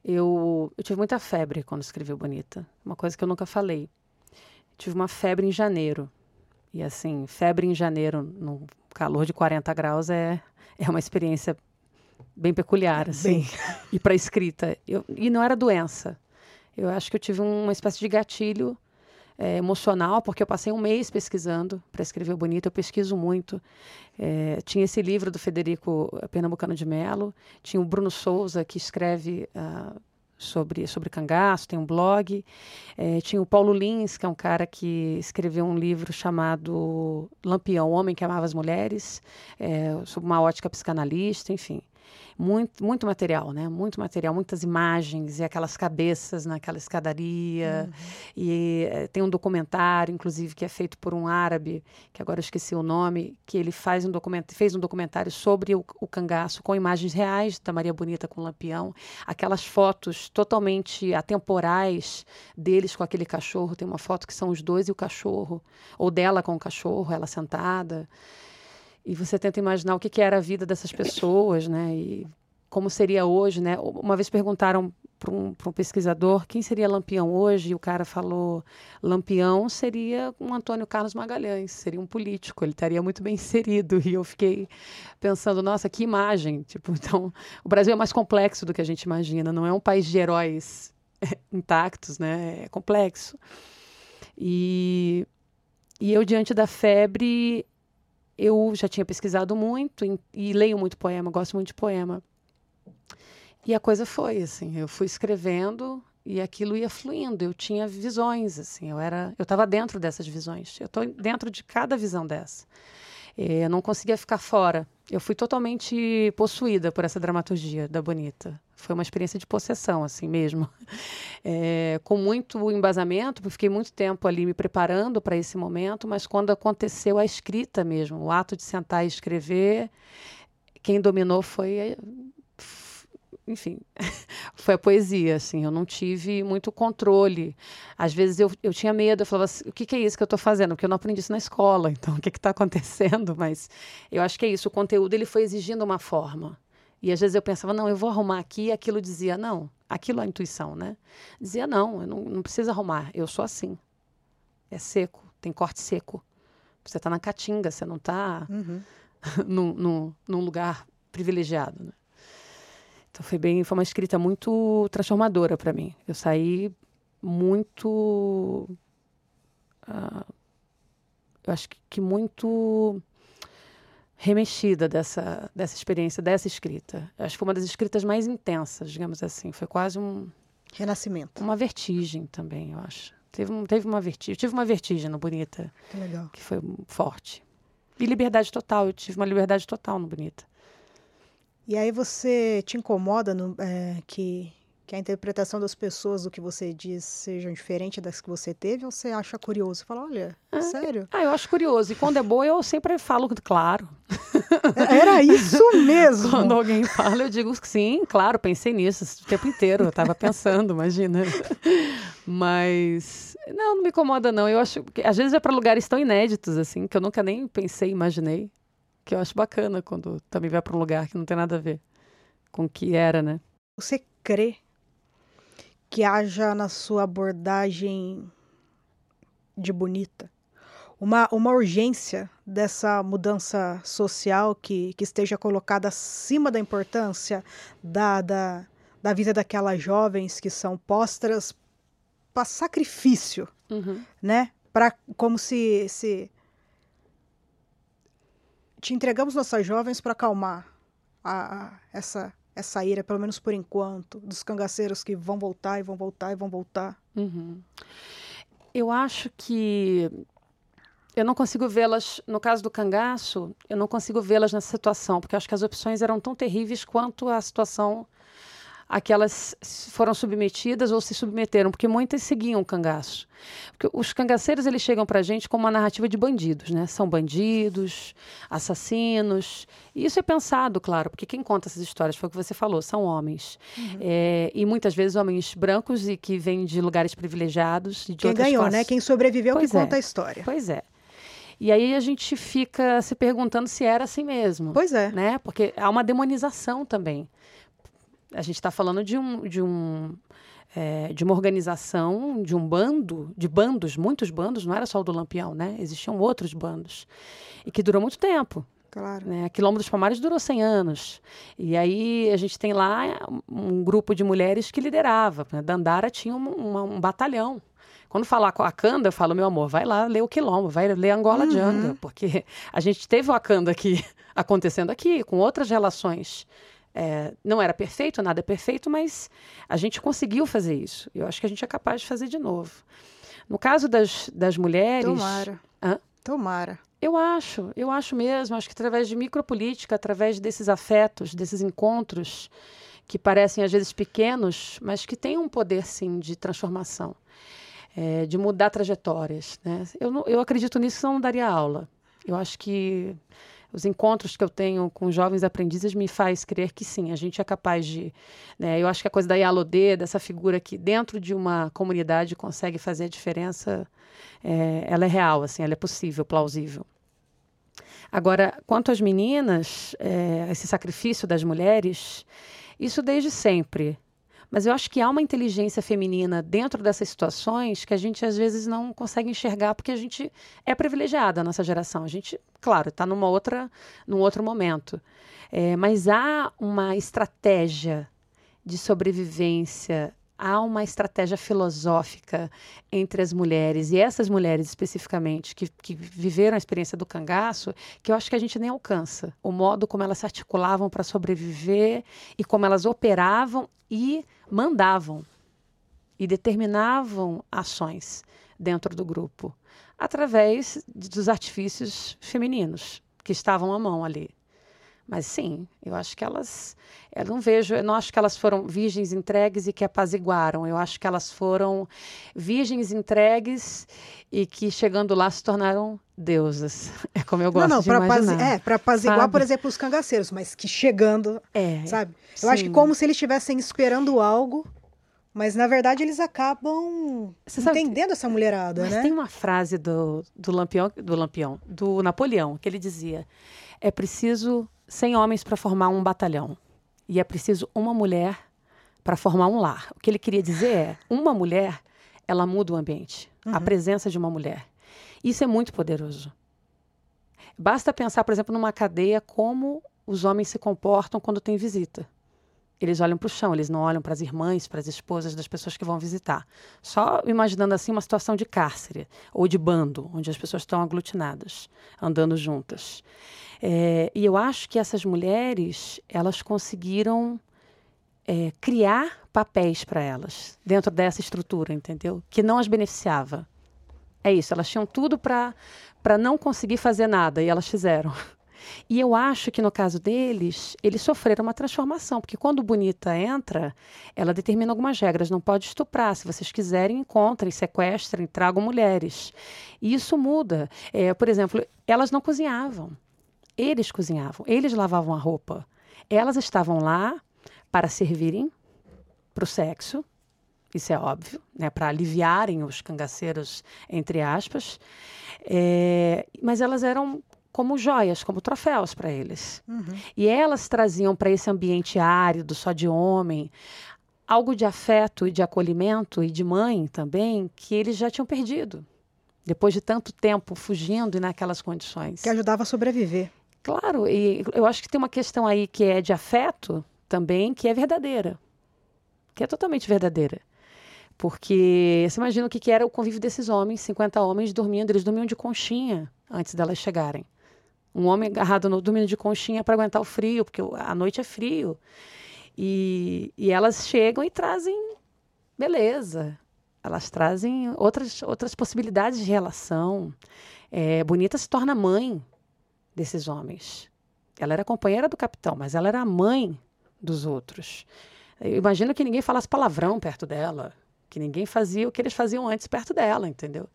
Eu, eu tive muita febre quando escrevi Bonita, uma coisa que eu nunca falei. Tive uma febre em janeiro. E assim, febre em janeiro, no calor de 40 graus, é, é uma experiência bem peculiar, assim. Bem. E para escrita. Eu, e não era doença. Eu acho que eu tive uma espécie de gatilho é, emocional, porque eu passei um mês pesquisando para escrever Bonito. Eu pesquiso muito. É, tinha esse livro do Federico Pernambucano de Mello, tinha o Bruno Souza, que escreve uh, sobre, sobre cangaço, tem um blog. É, tinha o Paulo Lins, que é um cara que escreveu um livro chamado Lampião, Homem que Amava as Mulheres, é, sobre uma ótica psicanalista, enfim muito, muito material, né? Muito material, muitas imagens e aquelas cabeças naquela escadaria. Uhum. E é, tem um documentário, inclusive, que é feito por um árabe, que agora eu esqueci o nome, que ele faz um documentário, fez um documentário sobre o, o cangaço com imagens reais da Maria Bonita com o Lampião, aquelas fotos totalmente atemporais deles com aquele cachorro. Tem uma foto que são os dois e o cachorro, ou dela com o cachorro, ela sentada e você tenta imaginar o que, que era a vida dessas pessoas, né? E como seria hoje, né? Uma vez perguntaram para um, um, pesquisador quem seria Lampião hoje, e o cara falou: Lampião seria um Antônio Carlos Magalhães, seria um político, ele estaria muito bem inserido. E eu fiquei pensando: nossa, que imagem! (laughs) Tipo, então, o Brasil é mais complexo do que a gente imagina, não é um país de heróis intactos, né? É complexo. E, e eu, diante da febre, eu já tinha pesquisado muito e, e leio muito poema, gosto muito de poema. E a coisa foi assim, eu fui escrevendo e aquilo ia fluindo. Eu tinha visões, assim, eu era, eu estava dentro dessas visões. Eu estou dentro de cada visão dessa. É, eu não conseguia ficar fora. Eu fui totalmente possuída por essa dramaturgia da Bonita. Foi uma experiência de possessão, assim mesmo. É, (laughs) com muito embasamento, porque fiquei muito tempo ali me preparando para esse momento, mas quando aconteceu a escrita mesmo, o ato de sentar e escrever, quem dominou foi enfim, (laughs) foi a poesia, assim, eu não tive muito controle. Às vezes eu, eu tinha medo, eu falava assim, o que, que é isso que eu estou fazendo? Porque eu não aprendi isso na escola, (laughs) então o que está acontecendo? Mas eu acho que é isso, o conteúdo ele foi exigindo uma forma. E às vezes eu pensava, não, eu vou arrumar aqui, e aquilo dizia, não, aquilo é a intuição, né? Dizia, não, eu não, não precisa arrumar, eu sou assim. É seco, tem corte seco. Você está na caatinga, você não está uhum. (laughs) num, num, num lugar privilegiado, né? Então foi bem, foi uma escrita muito transformadora para mim. Eu saí muito uh, eu acho que, que, muito remexida dessa, dessa experiência, dessa escrita. Acho que foi uma das escritas mais intensas, digamos assim. Foi quase um. Renascimento. Uma vertigem também, eu acho. Teve, teve uma vertigem. Eu tive uma vertigem no Bonita. Que legal. Que foi forte. E liberdade total. Eu tive uma liberdade total no Bonita. E aí você te incomoda no, é, que que a interpretação das pessoas do que você diz sejam diferente das que você teve, ou você acha curioso? Você fala, olha, ah, sério? Ah, eu acho curioso. E quando é boa, eu sempre falo, claro. É, era isso mesmo. (laughs) quando alguém fala, eu digo sim, claro, pensei nisso o tempo inteiro. Eu estava pensando, imagina. Mas, não, não me incomoda, não. Eu acho que às vezes é para lugares tão inéditos, assim, que eu nunca nem pensei, imaginei. Que eu acho bacana quando também vai para um lugar que não tem nada a ver com o que era, né? Você crê que haja na sua abordagem de bonita uma, uma urgência dessa mudança social que, que esteja colocada acima da importância da, da, da vida daquelas jovens que são postas para sacrifício, uhum. né? Pra, como se, se te entregamos nossas jovens para acalmar a, a, essa essa ira, pelo menos por enquanto, dos cangaceiros que vão voltar e vão voltar e vão voltar? Uhum. Eu acho que eu não consigo vê-las, no caso do cangaço, eu não consigo vê-las nessa situação, porque acho que as opções eram tão terríveis quanto a situação a que elas foram submetidas ou se submeteram, porque muitas seguiam o cangaço. Porque os cangaceiros eles chegam para a gente com uma narrativa de bandidos, né? São bandidos, assassinos. E isso é pensado, claro, porque quem conta essas histórias foi o que você falou, são homens. Uhum. É, e muitas vezes homens brancos e que vêm de lugares privilegiados. De quem ganhou, classes. né? Quem sobreviveu pois que é. conta a história. Pois é. E aí a gente fica se perguntando se era assim mesmo. Pois é. Né? Porque há uma demonização também a gente está falando de um, de um é, de uma organização, de um bando, de bandos, muitos bandos, não era só o do Lampião, né? Existiam outros bandos. E que durou muito tempo. Claro. Né? A Quilombo dos Palmares durou 100 anos. E aí a gente tem lá um grupo de mulheres que liderava. Né? Dandara tinha um, um batalhão. Quando falar com a Akanda, eu falo, meu amor, vai lá ler o Quilombo, vai ler Angola uhum. Janga, porque a gente teve o Akanda aqui (laughs) acontecendo aqui, com outras relações é, não era perfeito, nada é perfeito, mas a gente conseguiu fazer isso. Eu acho que a gente é capaz de fazer de novo. No caso das, das mulheres. Tomara. Hã? Tomara. Eu acho, eu acho mesmo. Acho que através de micropolítica, através desses afetos, desses encontros, que parecem às vezes pequenos, mas que têm um poder, sim, de transformação, é, de mudar trajetórias. Né? Eu, eu acredito nisso, senão não daria aula. Eu acho que os encontros que eu tenho com jovens aprendizes me faz crer que sim, a gente é capaz de. Né, eu acho que a coisa da Yalodê, dessa figura que dentro de uma comunidade consegue fazer a diferença, é, ela é real, assim, ela é possível, plausível. Agora, quanto às meninas, é, esse sacrifício das mulheres, isso desde sempre. Mas eu acho que há uma inteligência feminina dentro dessas situações que a gente às vezes não consegue enxergar porque a gente é privilegiada a nossa geração. A gente, claro, está numa outra, num outro momento. É, mas há uma estratégia de sobrevivência há uma estratégia filosófica entre as mulheres, e essas mulheres especificamente, que, que, viveram a experiência do cangaço, que eu acho que a gente nem alcança. O modo como elas se articulavam para sobreviver e como elas operavam e mandavam e determinavam ações dentro do grupo através dos artifícios femininos que estavam à mão ali. Mas sim, eu acho que elas. Eu não vejo, eu não acho que elas foram virgens entregues e que apaziguaram. Eu acho que elas foram virgens entregues e que chegando lá se tornaram deusas. (laughs) É como eu gosto não, não, de imaginar. é, para apaziguar, sabe? por exemplo, os cangaceiros, mas que chegando, é, sabe? Eu sim. acho que como se eles estivessem esperando algo, mas na verdade eles acabam Você entendendo essa mulherada, mas né? tem uma frase do, do Lampião, do Lampião, do Napoleão, que ele dizia: é preciso 100 homens para formar um batalhão. E é preciso uma mulher para formar um lar. O que ele queria dizer é: uma mulher, ela muda o ambiente. Uhum. A presença de uma mulher. Isso é muito poderoso. Basta pensar, por exemplo, numa cadeia, como os homens se comportam quando tem visita. eles olham para o chão, eles não olham para as irmãs, para as esposas das pessoas que vão visitar. Só imaginando assim uma situação de cárcere ou de bando, onde as pessoas estão aglutinadas, andando juntas. É, e eu acho que essas mulheres, elas conseguiram é, criar papéis para elas dentro dessa estrutura, entendeu? Que não as beneficiava. É isso, elas tinham tudo para não conseguir fazer nada e elas fizeram. E eu acho que no caso deles, eles sofreram uma transformação, porque quando Bonita entra, ela determina algumas regras. Não pode estuprar. Se vocês quiserem, encontrem, sequestrem, tragam mulheres. E isso muda. É, por exemplo, elas não cozinhavam. Eles cozinhavam, eles lavavam a roupa. Elas estavam lá para servirem para o sexo, isso é óbvio, né, para aliviarem os cangaceiros, entre aspas. É, mas elas eram como joias, como troféus para eles. Uhum. E elas traziam para esse ambiente árido, só de homem, algo de afeto e de acolhimento e de mãe também, que eles já tinham perdido. Depois de tanto tempo fugindo e naquelas condições. Que ajudava a sobreviver. Claro, e eu acho que tem uma questão aí que é de afeto também, que é verdadeira. Que é totalmente verdadeira. Porque você imagina o que, que era o convívio desses homens, 50 homens dormindo, eles dormiam de conchinha antes delas chegarem. Um homem agarrado no dormindo de conchinha para aguentar o frio, porque a noite é frio. E, e elas chegam e trazem beleza. Elas trazem outras, outras possibilidades de relação. É, Bonita se torna mãe desses homens. Ela era companheira do capitão, mas ela era a mãe dos outros. Eu imagino que ninguém falasse palavrão perto dela, que ninguém fazia o que eles faziam antes perto dela, entendeu?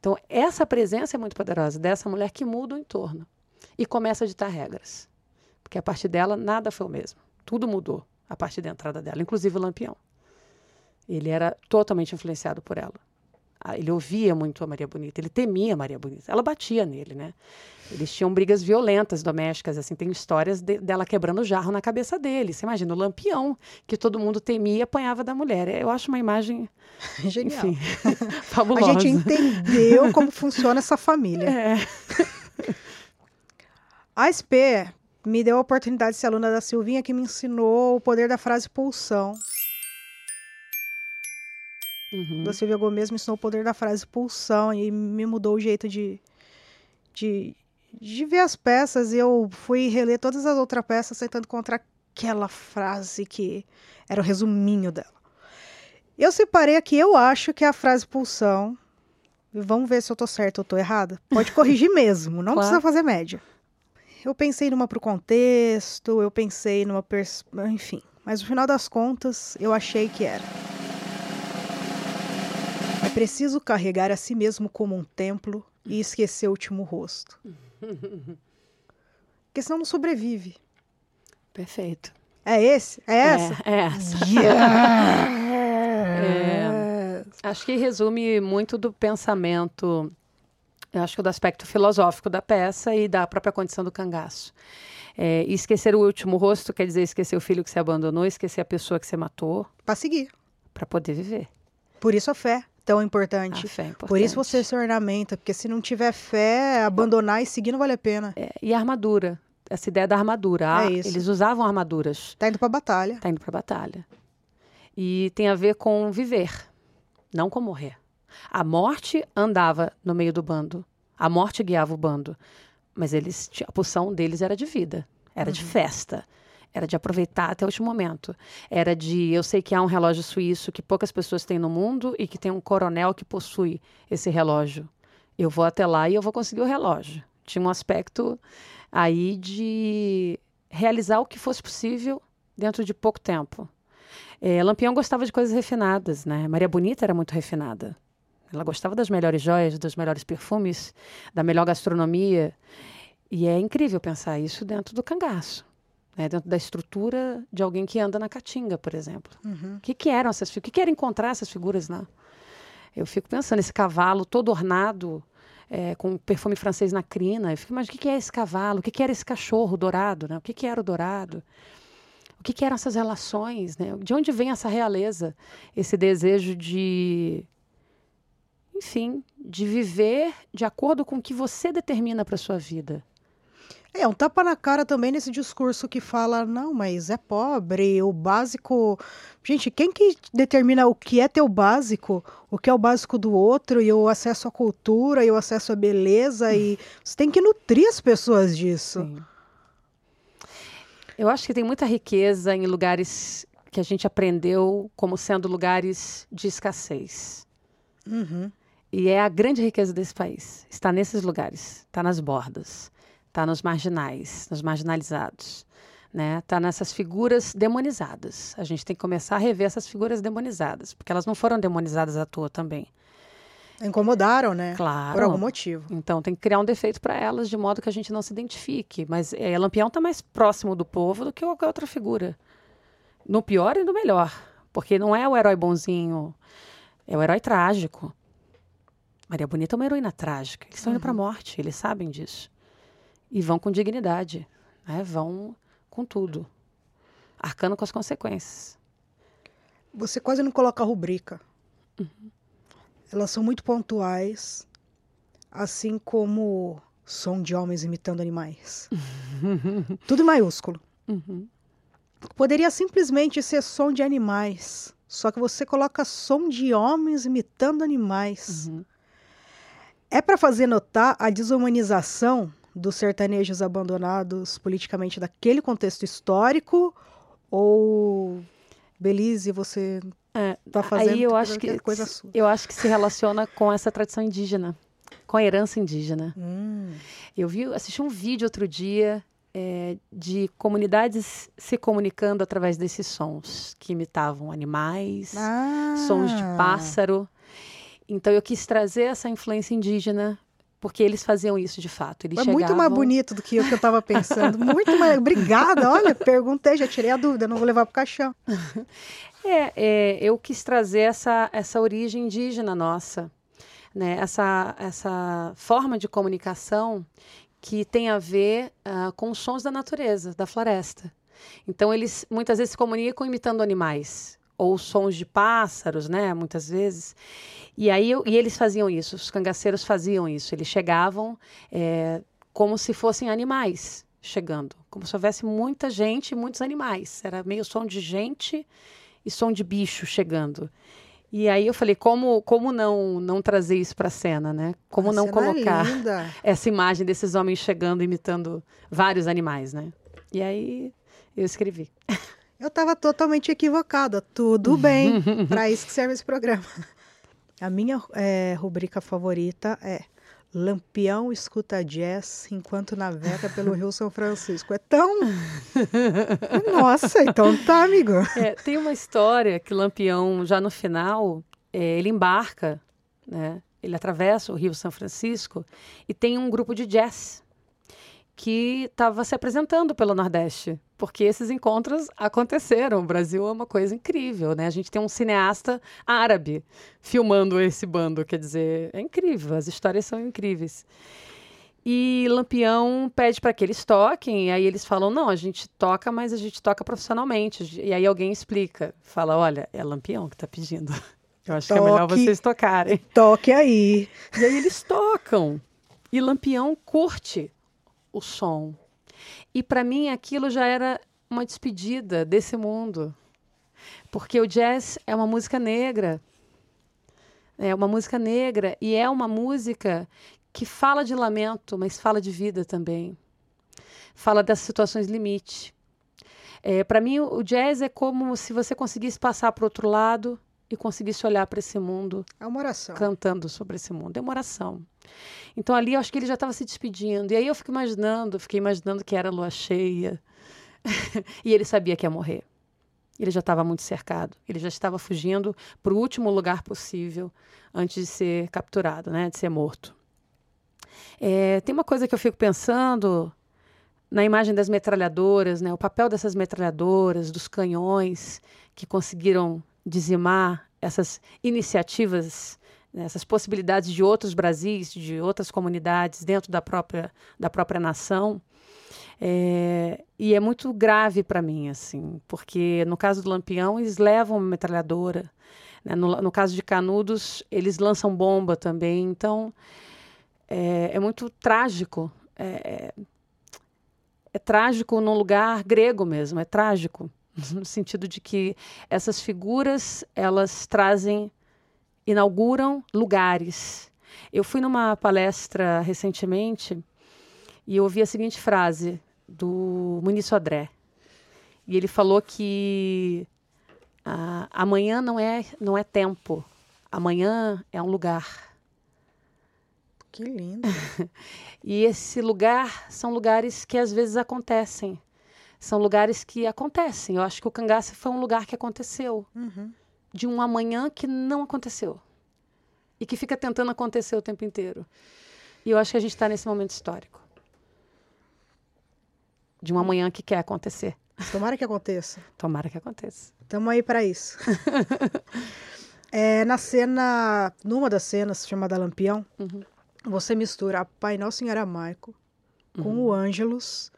Então, essa presença é muito poderosa dessa mulher que muda o entorno e começa a ditar regras. Porque a partir dela, nada foi o mesmo. Tudo mudou a partir da entrada dela, inclusive o lampião. Ele era totalmente influenciado por ela. Ah, ele ouvia muito a Maria Bonita, ele temia a Maria Bonita. Ela batia nele, né? Eles tinham brigas violentas domésticas, assim, tem histórias de, dela quebrando jarro na cabeça dele. Você imagina o lampião, que todo mundo temia e apanhava da mulher. Eu acho uma imagem, (laughs) Genial. enfim, fabulosa. (laughs) A gente entendeu como funciona essa família. É. (laughs) A SP me deu a oportunidade de ser aluna da Silvinha, que me ensinou o poder da frase pulsão. Uhum. Da Silvia Gomes me ensinou o poder da frase pulsão e me mudou o jeito de, de, de ver as peças. E eu fui reler todas as outras peças tentando encontrar aquela frase que era o resuminho dela. Eu separei aqui, eu acho que é a frase pulsão. Vamos ver se eu tô certa ou tô errada. Pode corrigir (laughs) mesmo, não claro. precisa fazer média. Eu pensei numa pro contexto, eu pensei numa. Pers... Enfim. Mas no final das contas, eu achei que era. É preciso carregar a si mesmo como um templo e esquecer o último rosto. Porque senão não sobrevive. Perfeito. É esse? É essa? É, é essa. Yeah. é, acho que resume muito do pensamento acho que do aspecto filosófico da peça e da própria condição do cangaço. É, esquecer o último rosto quer dizer esquecer o filho que você abandonou, esquecer a pessoa que você matou. Para seguir. Para poder viver. Por isso a fé tão importante. A fé é importante. Por isso você se ornamenta, porque se não tiver fé, abandonar e seguir não vale a pena. É, e a armadura, essa ideia da armadura. Ah, é. Eles usavam armaduras. Tá indo para batalha. Tá indo para batalha. E tem a ver com viver, não com morrer. A morte andava no meio do bando. A morte guiava o bando. Mas eles, a poção deles era de vida, era uhum. de festa, era de aproveitar até o último momento. Era de, eu sei que há um relógio suíço que poucas pessoas têm no mundo e que tem um coronel que possui esse relógio. Eu vou até lá e eu vou conseguir o relógio. Tinha um aspecto aí de realizar o que fosse possível dentro de pouco tempo. É, Lampião gostava de coisas refinadas, né? Maria Bonita era muito refinada. Ela gostava das melhores joias, dos melhores perfumes, da melhor gastronomia. E é incrível pensar isso dentro do cangaço. Né? Dentro da estrutura de alguém que anda na caatinga, por exemplo. Uhum. O que, que eram essas figuras? O que, que era encontrar essas figuras lá? Eu fico pensando, esse cavalo todo ornado, é, com perfume francês na crina. Eu fico imaginando, o que, que é esse cavalo? O que, que era esse cachorro dourado? Né? O que, que era o dourado? O que, que eram essas relações? Né? De onde vem essa realeza? Esse desejo de enfim, de viver de acordo com o que você determina para sua vida. É um tapa na cara também nesse discurso que fala, não, mas é pobre, o básico. Gente, quem que determina o que é teu básico, o que é o básico do outro, e o acesso à cultura, e o acesso à beleza, e (laughs) você tem que nutrir as pessoas disso. Sim. Eu acho que tem muita riqueza em lugares que a gente aprendeu como sendo lugares de escassez. Uhum. E é a grande riqueza desse país. Está nesses lugares, está nas bordas, está nos marginais, nos marginalizados. Né? Tá nessas figuras demonizadas. A gente tem que começar a rever essas figuras demonizadas, porque elas não foram demonizadas à toa também. Incomodaram, né? Claro. Por algum motivo. Então tem que criar um defeito para elas de modo que a gente não se identifique. Mas é, Lampião está mais próximo do povo do que qualquer outra figura. No pior e no melhor. Porque não é o herói bonzinho, é o herói trágico. Maria Bonita é uma heroína trágica. Eles estão uhum. indo para a morte, eles sabem disso. E vão com dignidade, né? vão com tudo, arcando com as consequências. Você quase não coloca a rubrica. Uhum. Elas são muito pontuais, assim como som de homens imitando animais. (laughs) tudo em maiúsculo. Uhum. Poderia simplesmente ser som de animais, só que você coloca som de homens imitando animais. Uhum. É para fazer notar a desumanização dos sertanejos abandonados politicamente daquele contexto histórico ou Belize você é, tá fazendo aí eu acho que coisa sua. eu acho que se relaciona com essa tradição indígena com a herança indígena hum. eu vi assisti um vídeo outro dia é, de comunidades se comunicando através desses sons que imitavam animais ah. sons de pássaro então eu quis trazer essa influência indígena porque eles faziam isso de fato. Eles é chegavam... muito mais bonito do que o que eu estava pensando. muito mais. Obrigada. Olha, perguntei, já tirei a dúvida, não vou levar para o caixão. (laughs) É, é, eu quis trazer essa, essa origem indígena nossa, né? essa, essa forma de comunicação que tem a ver uh, com os sons da natureza, da floresta. Então, eles muitas vezes se comunicam imitando animais ou sons de pássaros, né? Muitas vezes. E aí eu, e eles faziam isso, os cangaceiros faziam isso. Eles chegavam é, como se fossem animais chegando, como se houvesse muita gente e muitos animais. Era meio som de gente e som de bicho chegando. E aí eu falei, como, como não não trazer isso para a cena, né? Como a não é colocar é (laughs) essa imagem desses homens chegando imitando vários animais, né? E aí eu escrevi. (laughs) Eu estava totalmente equivocada. Tudo bem, (laughs) para isso que serve esse programa. (laughs) A minha é, rubrica favorita é Lampião escuta jazz enquanto navega pelo Rio São Francisco. É tão. (laughs) Nossa, então tá, amigo. É, tem uma história que Lampião, já no final, é, ele embarca, né? Ele atravessa o Rio São Francisco e tem um grupo de jazz que estava se apresentando pelo Nordeste, porque esses encontros aconteceram. O Brasil é uma coisa incrível, né? A gente tem um cineasta árabe filmando esse bando, quer dizer, é incrível, as histórias são incríveis. E Lampião pede para que eles toquem, e aí eles falam: não, a gente toca, mas a gente toca profissionalmente. E aí alguém explica, fala: olha, é Lampião que está pedindo. Eu acho Toque, que é melhor vocês tocarem. Toque aí. E aí eles tocam. E Lampião curte o som. E para mim aquilo já era uma despedida desse mundo. Porque o jazz é uma música negra. É uma música negra e é uma música que fala de lamento, mas fala de vida também. Fala das situações limite. É, para mim, o jazz é como se você conseguisse passar para outro lado e conseguisse olhar para esse mundo. É uma oração. Cantando sobre esse mundo. É uma oração. Então ali eu acho que ele já estava se despedindo. E aí eu fico imaginando, fiquei imaginando que era lua cheia. (laughs) e ele sabia que ia morrer. Ele já estava muito cercado. Ele já estava fugindo para o último lugar possível antes de ser capturado, né? De ser morto. É, tem uma coisa que eu fico pensando na imagem das metralhadoras, né? O papel dessas metralhadoras, dos canhões que conseguiram dizimar essas iniciativas, né, essas possibilidades de outros Brasis, de outras comunidades dentro da própria, da própria nação. É, e é muito grave para mim, assim, porque no caso do Lampião, eles levam uma metralhadora. Né? No, no, caso de Canudos, eles lançam bomba também. Então, é, é muito trágico. É, é trágico num lugar grego mesmo, é trágico no sentido de que essas figuras elas trazem, inauguram lugares. Eu fui numa palestra recentemente e ouvi a seguinte frase do Muniz Sodré. E ele falou que ah, amanhã não é, não é tempo, amanhã é um lugar. Que lindo. (laughs) e esse lugar são lugares que às vezes acontecem. São lugares que acontecem. Eu acho que o cangaço foi um lugar que aconteceu. Uhum. De um amanhã que não aconteceu. E que fica tentando acontecer o tempo inteiro. E eu acho que a gente está nesse momento histórico. De um amanhã que quer acontecer. Tomara que aconteça. (laughs) Tomara que aconteça. Estamos aí para isso. (laughs) é, na cena, numa das cenas chamada Lampião, Uhum. você mistura a Pai Nosso em aramaico com Uhum. o Ângelus.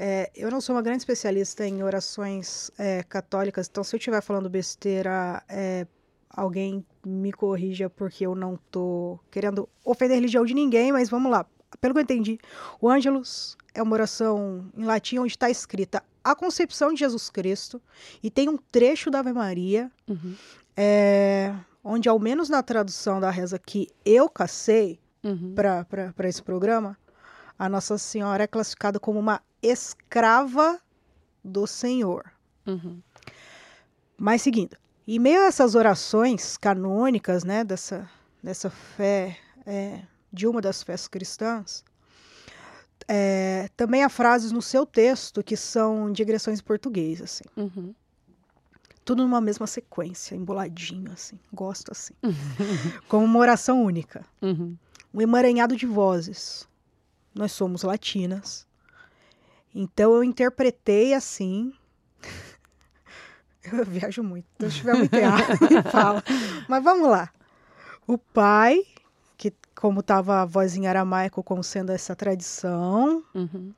É, eu não sou uma grande especialista em orações é, católicas, então se eu estiver falando besteira, é, alguém me corrija porque eu não tô querendo ofender a religião de ninguém, mas vamos lá. Pelo que eu entendi, o Ângelus é uma oração em latim onde está escrita a concepção de Jesus Cristo e tem um trecho da Ave Maria Uhum. é, onde, ao menos na tradução da reza que eu cacei Uhum. para esse programa, a Nossa Senhora é classificada como uma escrava do Senhor. Uhum. Mas seguindo, em meio a essas orações canônicas, né, dessa, dessa fé, é, de uma das fés cristãs, é, também há frases no seu texto que são digressões em português, assim. Uhum. Tudo numa mesma sequência, emboladinho, assim. Gosto assim. (laughs) Como uma oração única. Uhum. Um emaranhado de vozes. Nós somos latinas. Então eu interpretei assim. (laughs) Eu viajo muito. Então, se tiver muito errado, (laughs) me fala. Mas vamos lá. O pai, que como estava a voz em aramaico como sendo essa tradição, Uhum.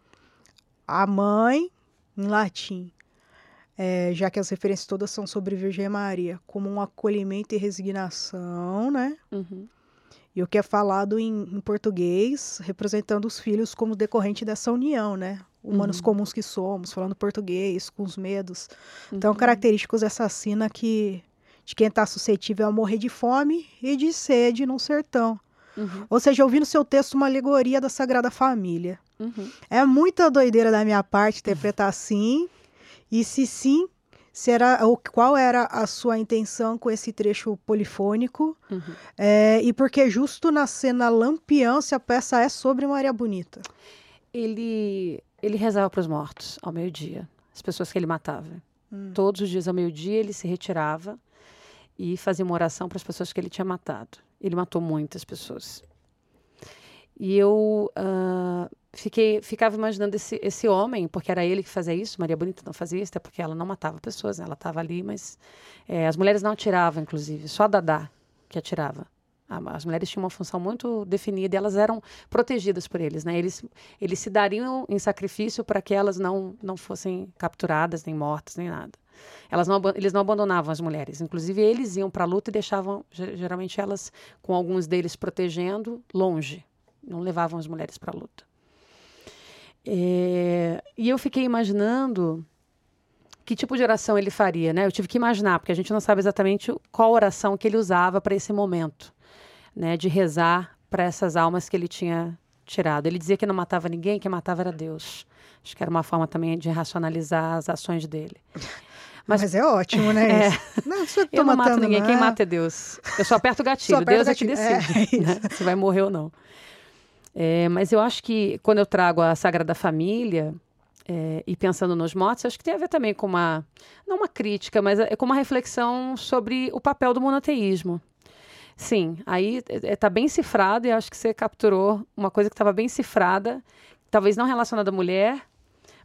a mãe em latim, é, já que as referências todas são sobre Virgem Maria, como um acolhimento e resignação, né? Uhum. E o que é falado em, em português, representando os filhos como decorrente dessa união, né? Humanos Uhum. comuns que somos, falando português, com os medos. Então, Uhum. característicos dessa sina que de quem está suscetível a morrer de fome e de sede num sertão. Uhum. Ou seja, eu vi no seu texto uma alegoria da Sagrada Família. Uhum. É muita doideira da minha parte interpretar assim. E se sim, será, ou qual era a sua intenção com esse trecho polifônico? Uhum. É, e porque justo na cena Lampião, se a peça é sobre Maria Bonita. Ele, ele rezava para os mortos ao meio-dia, as pessoas que ele matava. Hum. Todos os dias ao meio-dia ele se retirava e fazia uma oração para as pessoas que ele tinha matado. Ele matou muitas pessoas. E eu ah, fiquei, ficava imaginando esse, esse homem, porque era ele que fazia isso, Maria Bonita não fazia isso, até porque ela não matava pessoas, né? ela estava ali, mas eh, as mulheres não atiravam, inclusive, só a Dadá que atirava. As mulheres tinham uma função muito definida e elas eram protegidas por eles, né? Eles, eles se dariam em sacrifício para que elas não, não fossem capturadas, nem mortas, nem nada. Elas não, eles não abandonavam as mulheres. Inclusive, eles iam para a luta e deixavam, ge- geralmente, elas, com alguns deles protegendo, longe. Não levavam as mulheres para a luta. É, e eu fiquei imaginando que tipo de oração ele faria, né? Eu tive que imaginar, porque a gente não sabe exatamente qual oração que ele usava para esse momento, né? De rezar para essas almas que ele tinha tirado. Ele dizia que não matava ninguém, que matava era Deus. Acho que era uma forma também de racionalizar as ações dele. Mas, (laughs) Mas- é ótimo, né? É. isso? Não, isso eu tô Eu não mato ninguém, quem não. mata é Deus. Eu só aperto o gatilho, Deus é que decide É, (laughs) né? se vai morrer ou não. É, mas eu acho que quando eu trago a Sagrada Família é, e pensando nos mortos, acho que tem a ver também com uma, não uma crítica, mas é com uma reflexão sobre o papel do monoteísmo. Sim, aí está bem cifrado e acho que você capturou uma coisa que estava bem cifrada, talvez não relacionada à mulher,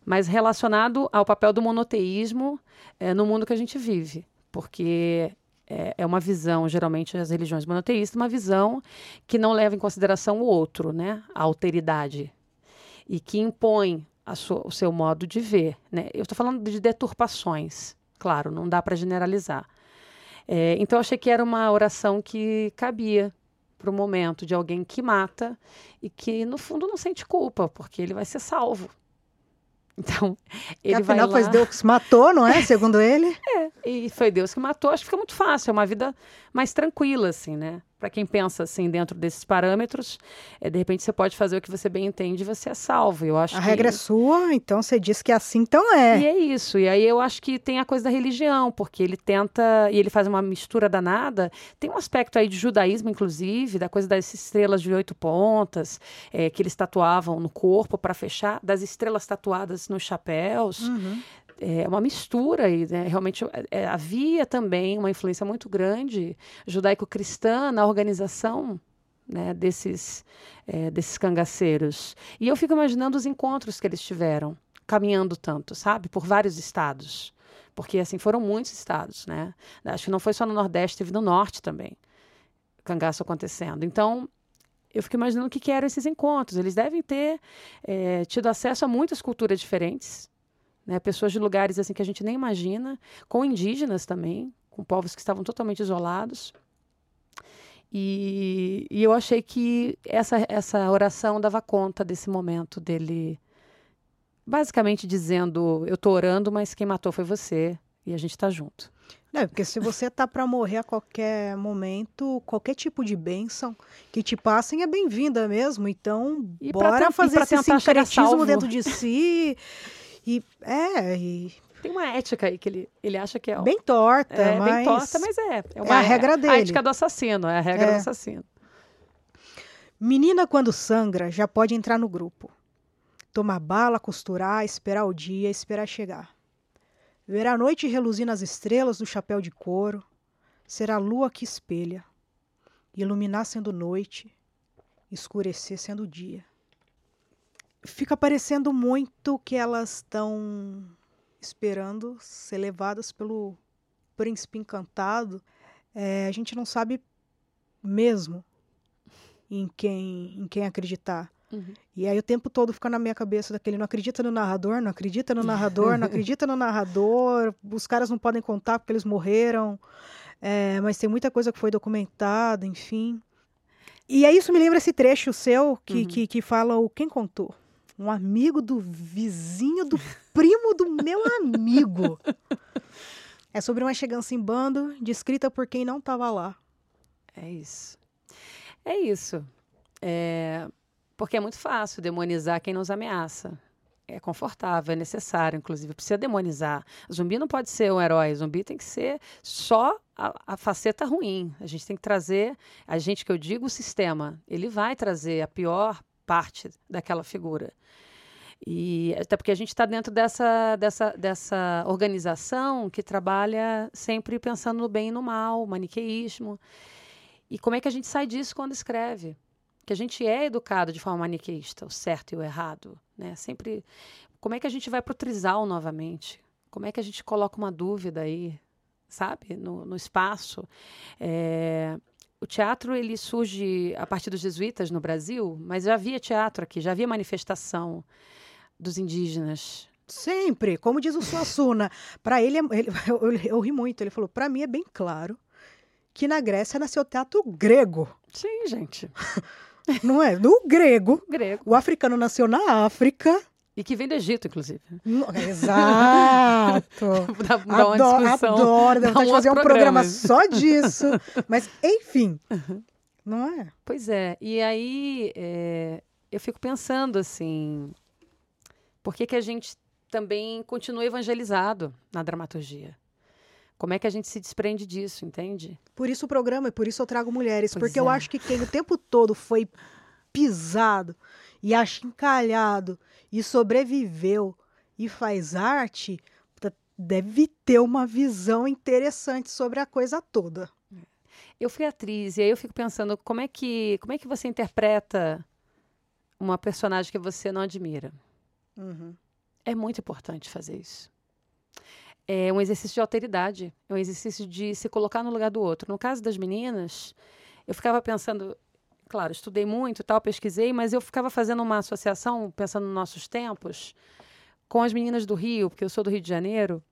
mas relacionado ao papel do monoteísmo eh, no mundo que a gente vive. Porque é, é uma visão, geralmente, as religiões monoteístas, uma visão que não leva em consideração o outro, né? a alteridade, e que impõe sua- o seu modo de ver. Né? Eu estou falando de deturpações, claro, não dá para generalizar. É, então, achei que era uma oração que cabia para o momento de alguém que mata e que, no fundo, não sente culpa, porque ele vai ser salvo. Então, ele vai afinal lá... foi Deus que matou, não é? (laughs) Segundo ele. E foi Deus que matou. Acho que fica muito fácil, é uma vida mais tranquila, assim, né? Para quem pensa assim dentro desses parâmetros, é, de repente você pode fazer o que você bem entende e você é salvo. Eu acho A que... regra é sua, então você diz que é assim, então é. E é isso. E aí eu acho que tem a coisa da religião, porque ele tenta e ele faz uma mistura danada. Tem um aspecto aí de judaísmo, inclusive, da coisa das estrelas de oito pontas é, que eles tatuavam no corpo para fechar, das estrelas tatuadas nos chapéus. Uhum. É uma mistura e né, realmente é, havia também uma influência muito grande judaico-cristã na organização né, desses, é, desses cangaceiros. E eu fico imaginando os encontros que eles tiveram, caminhando tanto, sabe, por vários estados. Porque, assim, foram muitos estados, né? Acho que não foi só no Nordeste, teve no Norte também, cangaço acontecendo. Então, eu fico imaginando o que, que eram esses encontros. Eles devem ter é, tido acesso a muitas culturas diferentes, né? pessoas de lugares assim que a gente nem imagina, com indígenas também, com povos que estavam totalmente isolados. E, e eu achei que essa, essa oração dava conta desse momento dele, basicamente dizendo: Eu estou orando, mas quem matou foi você e a gente está junto. É, porque se você tá para morrer a qualquer momento, qualquer tipo de bênção que te passem é bem-vinda mesmo. Então, E bora e fazer pra esse sincretismo dentro de si. (laughs) E é, e Tem uma ética aí que ele, ele acha que é, bem torta, é mas, bem torta, mas é. É, a regra A dele. ética do assassino, é a regra É. do assassino. menina quando sangra já pode entrar no grupo. Tomar bala, costurar, esperar o dia, esperar chegar. Ver a noite reluzir nas estrelas do chapéu de couro, ser a lua que espelha, iluminar sendo noite, escurecer sendo dia. Fica parecendo muito que elas estão esperando ser levadas pelo príncipe encantado. É, a gente não sabe mesmo em quem, em quem acreditar. Uhum. E aí o tempo todo fica na minha cabeça daquele não acredita no narrador, não acredita no narrador, não (laughs) acredita no narrador, os caras não podem contar porque eles morreram, é, mas tem muita coisa que foi documentada, enfim. E aí isso me lembra esse trecho seu que, Uhum. que, que fala o quem contou? Um amigo do vizinho do primo do meu amigo. É sobre uma chegança em bando, descrita por quem não estava lá. É isso. É isso. É, Porque é muito fácil demonizar quem nos ameaça. É confortável, é necessário, inclusive. Precisa demonizar. Zumbi não pode ser um herói. Zumbi tem que ser só a, a faceta ruim. A gente tem que trazer, a gente que eu digo, o sistema. Ele vai trazer a pior parte daquela figura. E até porque a gente está dentro dessa, dessa, dessa organização que trabalha sempre pensando no bem e no mal, maniqueísmo. E como é que a gente sai disso quando escreve? Que a gente é educado de forma maniqueísta, o certo e o errado, né? Sempre. Como é que a gente vai para o trisal novamente? Como é que a gente coloca uma dúvida aí, sabe, no, no espaço? É, o teatro ele surge a partir dos jesuítas no Brasil, mas já havia teatro aqui, já havia manifestação dos indígenas. Sempre, como diz o Suassuna, (laughs) para ele, é- ele eu, eu, eu ri muito, ele falou, para mim é bem claro que na Grécia nasceu teatro grego, Sim, gente. (laughs) não é? No grego. Grego. O africano nasceu na África. E que vem do Egito, inclusive. Exato. (laughs) Dá, dá uma Adoro, discussão. adoro. Dá vontade de um fazer um programa só disso. Mas, enfim, não é? Pois é. E aí é, eu fico pensando assim, por que, que a gente também continua evangelizado na dramaturgia? Como é que a gente se desprende disso, entende? Por isso o programa, e por isso eu trago mulheres. Pois porque eu é. acho que quem o tempo todo foi pisado e achincalhado e sobreviveu e faz arte, deve ter uma visão interessante sobre a coisa toda. Eu fui atriz e aí eu fico pensando como é que como é que você interpreta uma personagem que você não admira? É muito importante fazer isso. É um exercício de alteridade, é um exercício de se colocar no lugar do outro. No caso das meninas, eu ficava pensando, claro, estudei muito, tal, pesquisei, mas eu ficava fazendo uma associação, pensando nos nossos tempos, com as meninas do Rio, porque eu sou do Rio de Janeiro,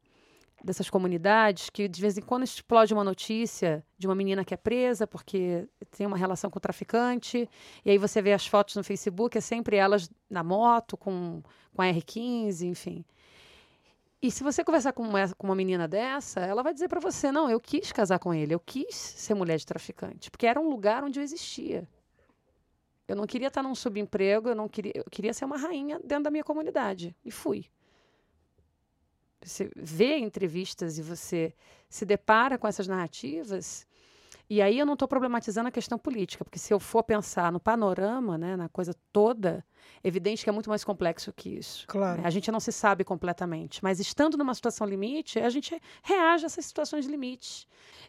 dessas comunidades que de vez em quando explode uma notícia de uma menina que é presa porque tem uma relação com o traficante, e aí você vê as fotos no Facebook, é sempre elas na moto, com, com a R15, enfim. E se você conversar com uma, com uma menina dessa, ela vai dizer para você: não, eu quis casar com ele, eu quis ser mulher de traficante, porque era um lugar onde eu existia. Eu não queria estar num subemprego, eu não queria, eu queria ser uma rainha dentro da minha comunidade. E fui. Você vê entrevistas e você se depara com essas narrativas. E aí eu não estou problematizando a questão política, porque se eu for pensar no panorama, né, na coisa toda, é evidente que é muito mais complexo que isso. Claro. A gente não se sabe completamente, mas estando numa situação limite, a gente reage a essas situações de limite.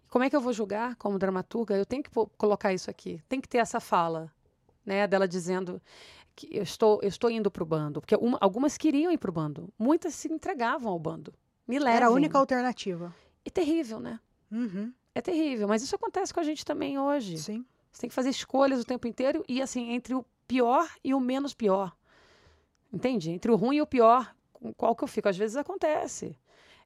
Como é que eu vou julgar como dramaturga? Eu tenho que colocar isso aqui, tem que ter essa fala, né, dela dizendo que eu estou, eu estou indo para o bando, porque uma, algumas queriam ir para o bando, muitas se entregavam ao bando. Me levem. Era a única alternativa. E terrível, né? Uhum. É terrível, mas isso acontece com a gente também hoje. Sim. Você tem que fazer escolhas o tempo inteiro e assim entre o pior e o menos pior. Entende? Entre o ruim e o pior, qual que eu fico? Às vezes acontece.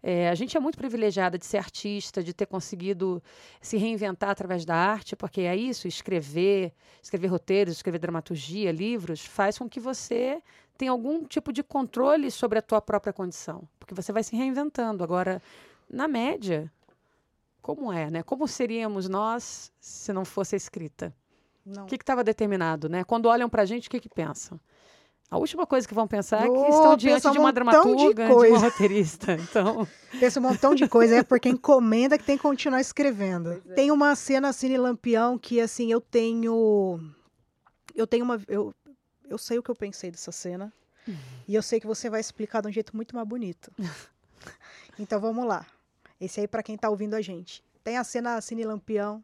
É, a gente é muito privilegiada de ser artista, de ter conseguido se reinventar através da arte, porque é isso, escrever, escrever roteiros, escrever dramaturgia, livros, faz com que você tenha algum tipo de controle sobre a tua própria condição, porque você vai se reinventando. Agora, na média, como é, né? Como seríamos nós se não fosse a escrita? O que estava determinado, né? Quando olham para a gente, o que, que pensam? A última coisa que vão pensar é que estão diante um de uma de dramaturga, de, coisa. uma roteirista. (laughs) Então, Pensa um montão de coisa, é porque encomenda que tem que continuar escrevendo. é. Tem uma cena Cine Lampião que, assim, eu tenho. Eu tenho uma. Eu, eu sei o que eu pensei dessa cena. Uhum. E eu sei que você vai explicar de um jeito muito mais bonito. (laughs) então vamos lá. Esse aí para quem tá ouvindo a gente. Tem a cena Cine Lampião.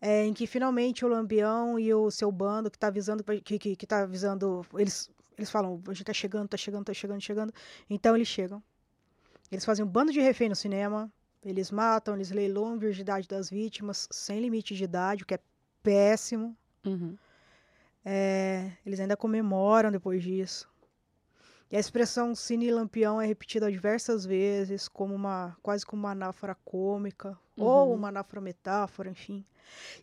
É, em que finalmente o Lampião e o seu bando que tá avisando que, que, que tá avisando eles eles falam a gente tá chegando tá chegando tá chegando chegando então eles chegam eles fazem um bando de refém no cinema. Eles matam, eles leiloam a virgindade das vítimas sem limite de idade, o que é péssimo. uhum. É, eles ainda comemoram depois disso. E a expressão cine lampião é repetida diversas vezes, como uma quase como uma anáfora cômica, ou Uhum. uma anáfora metáfora, enfim.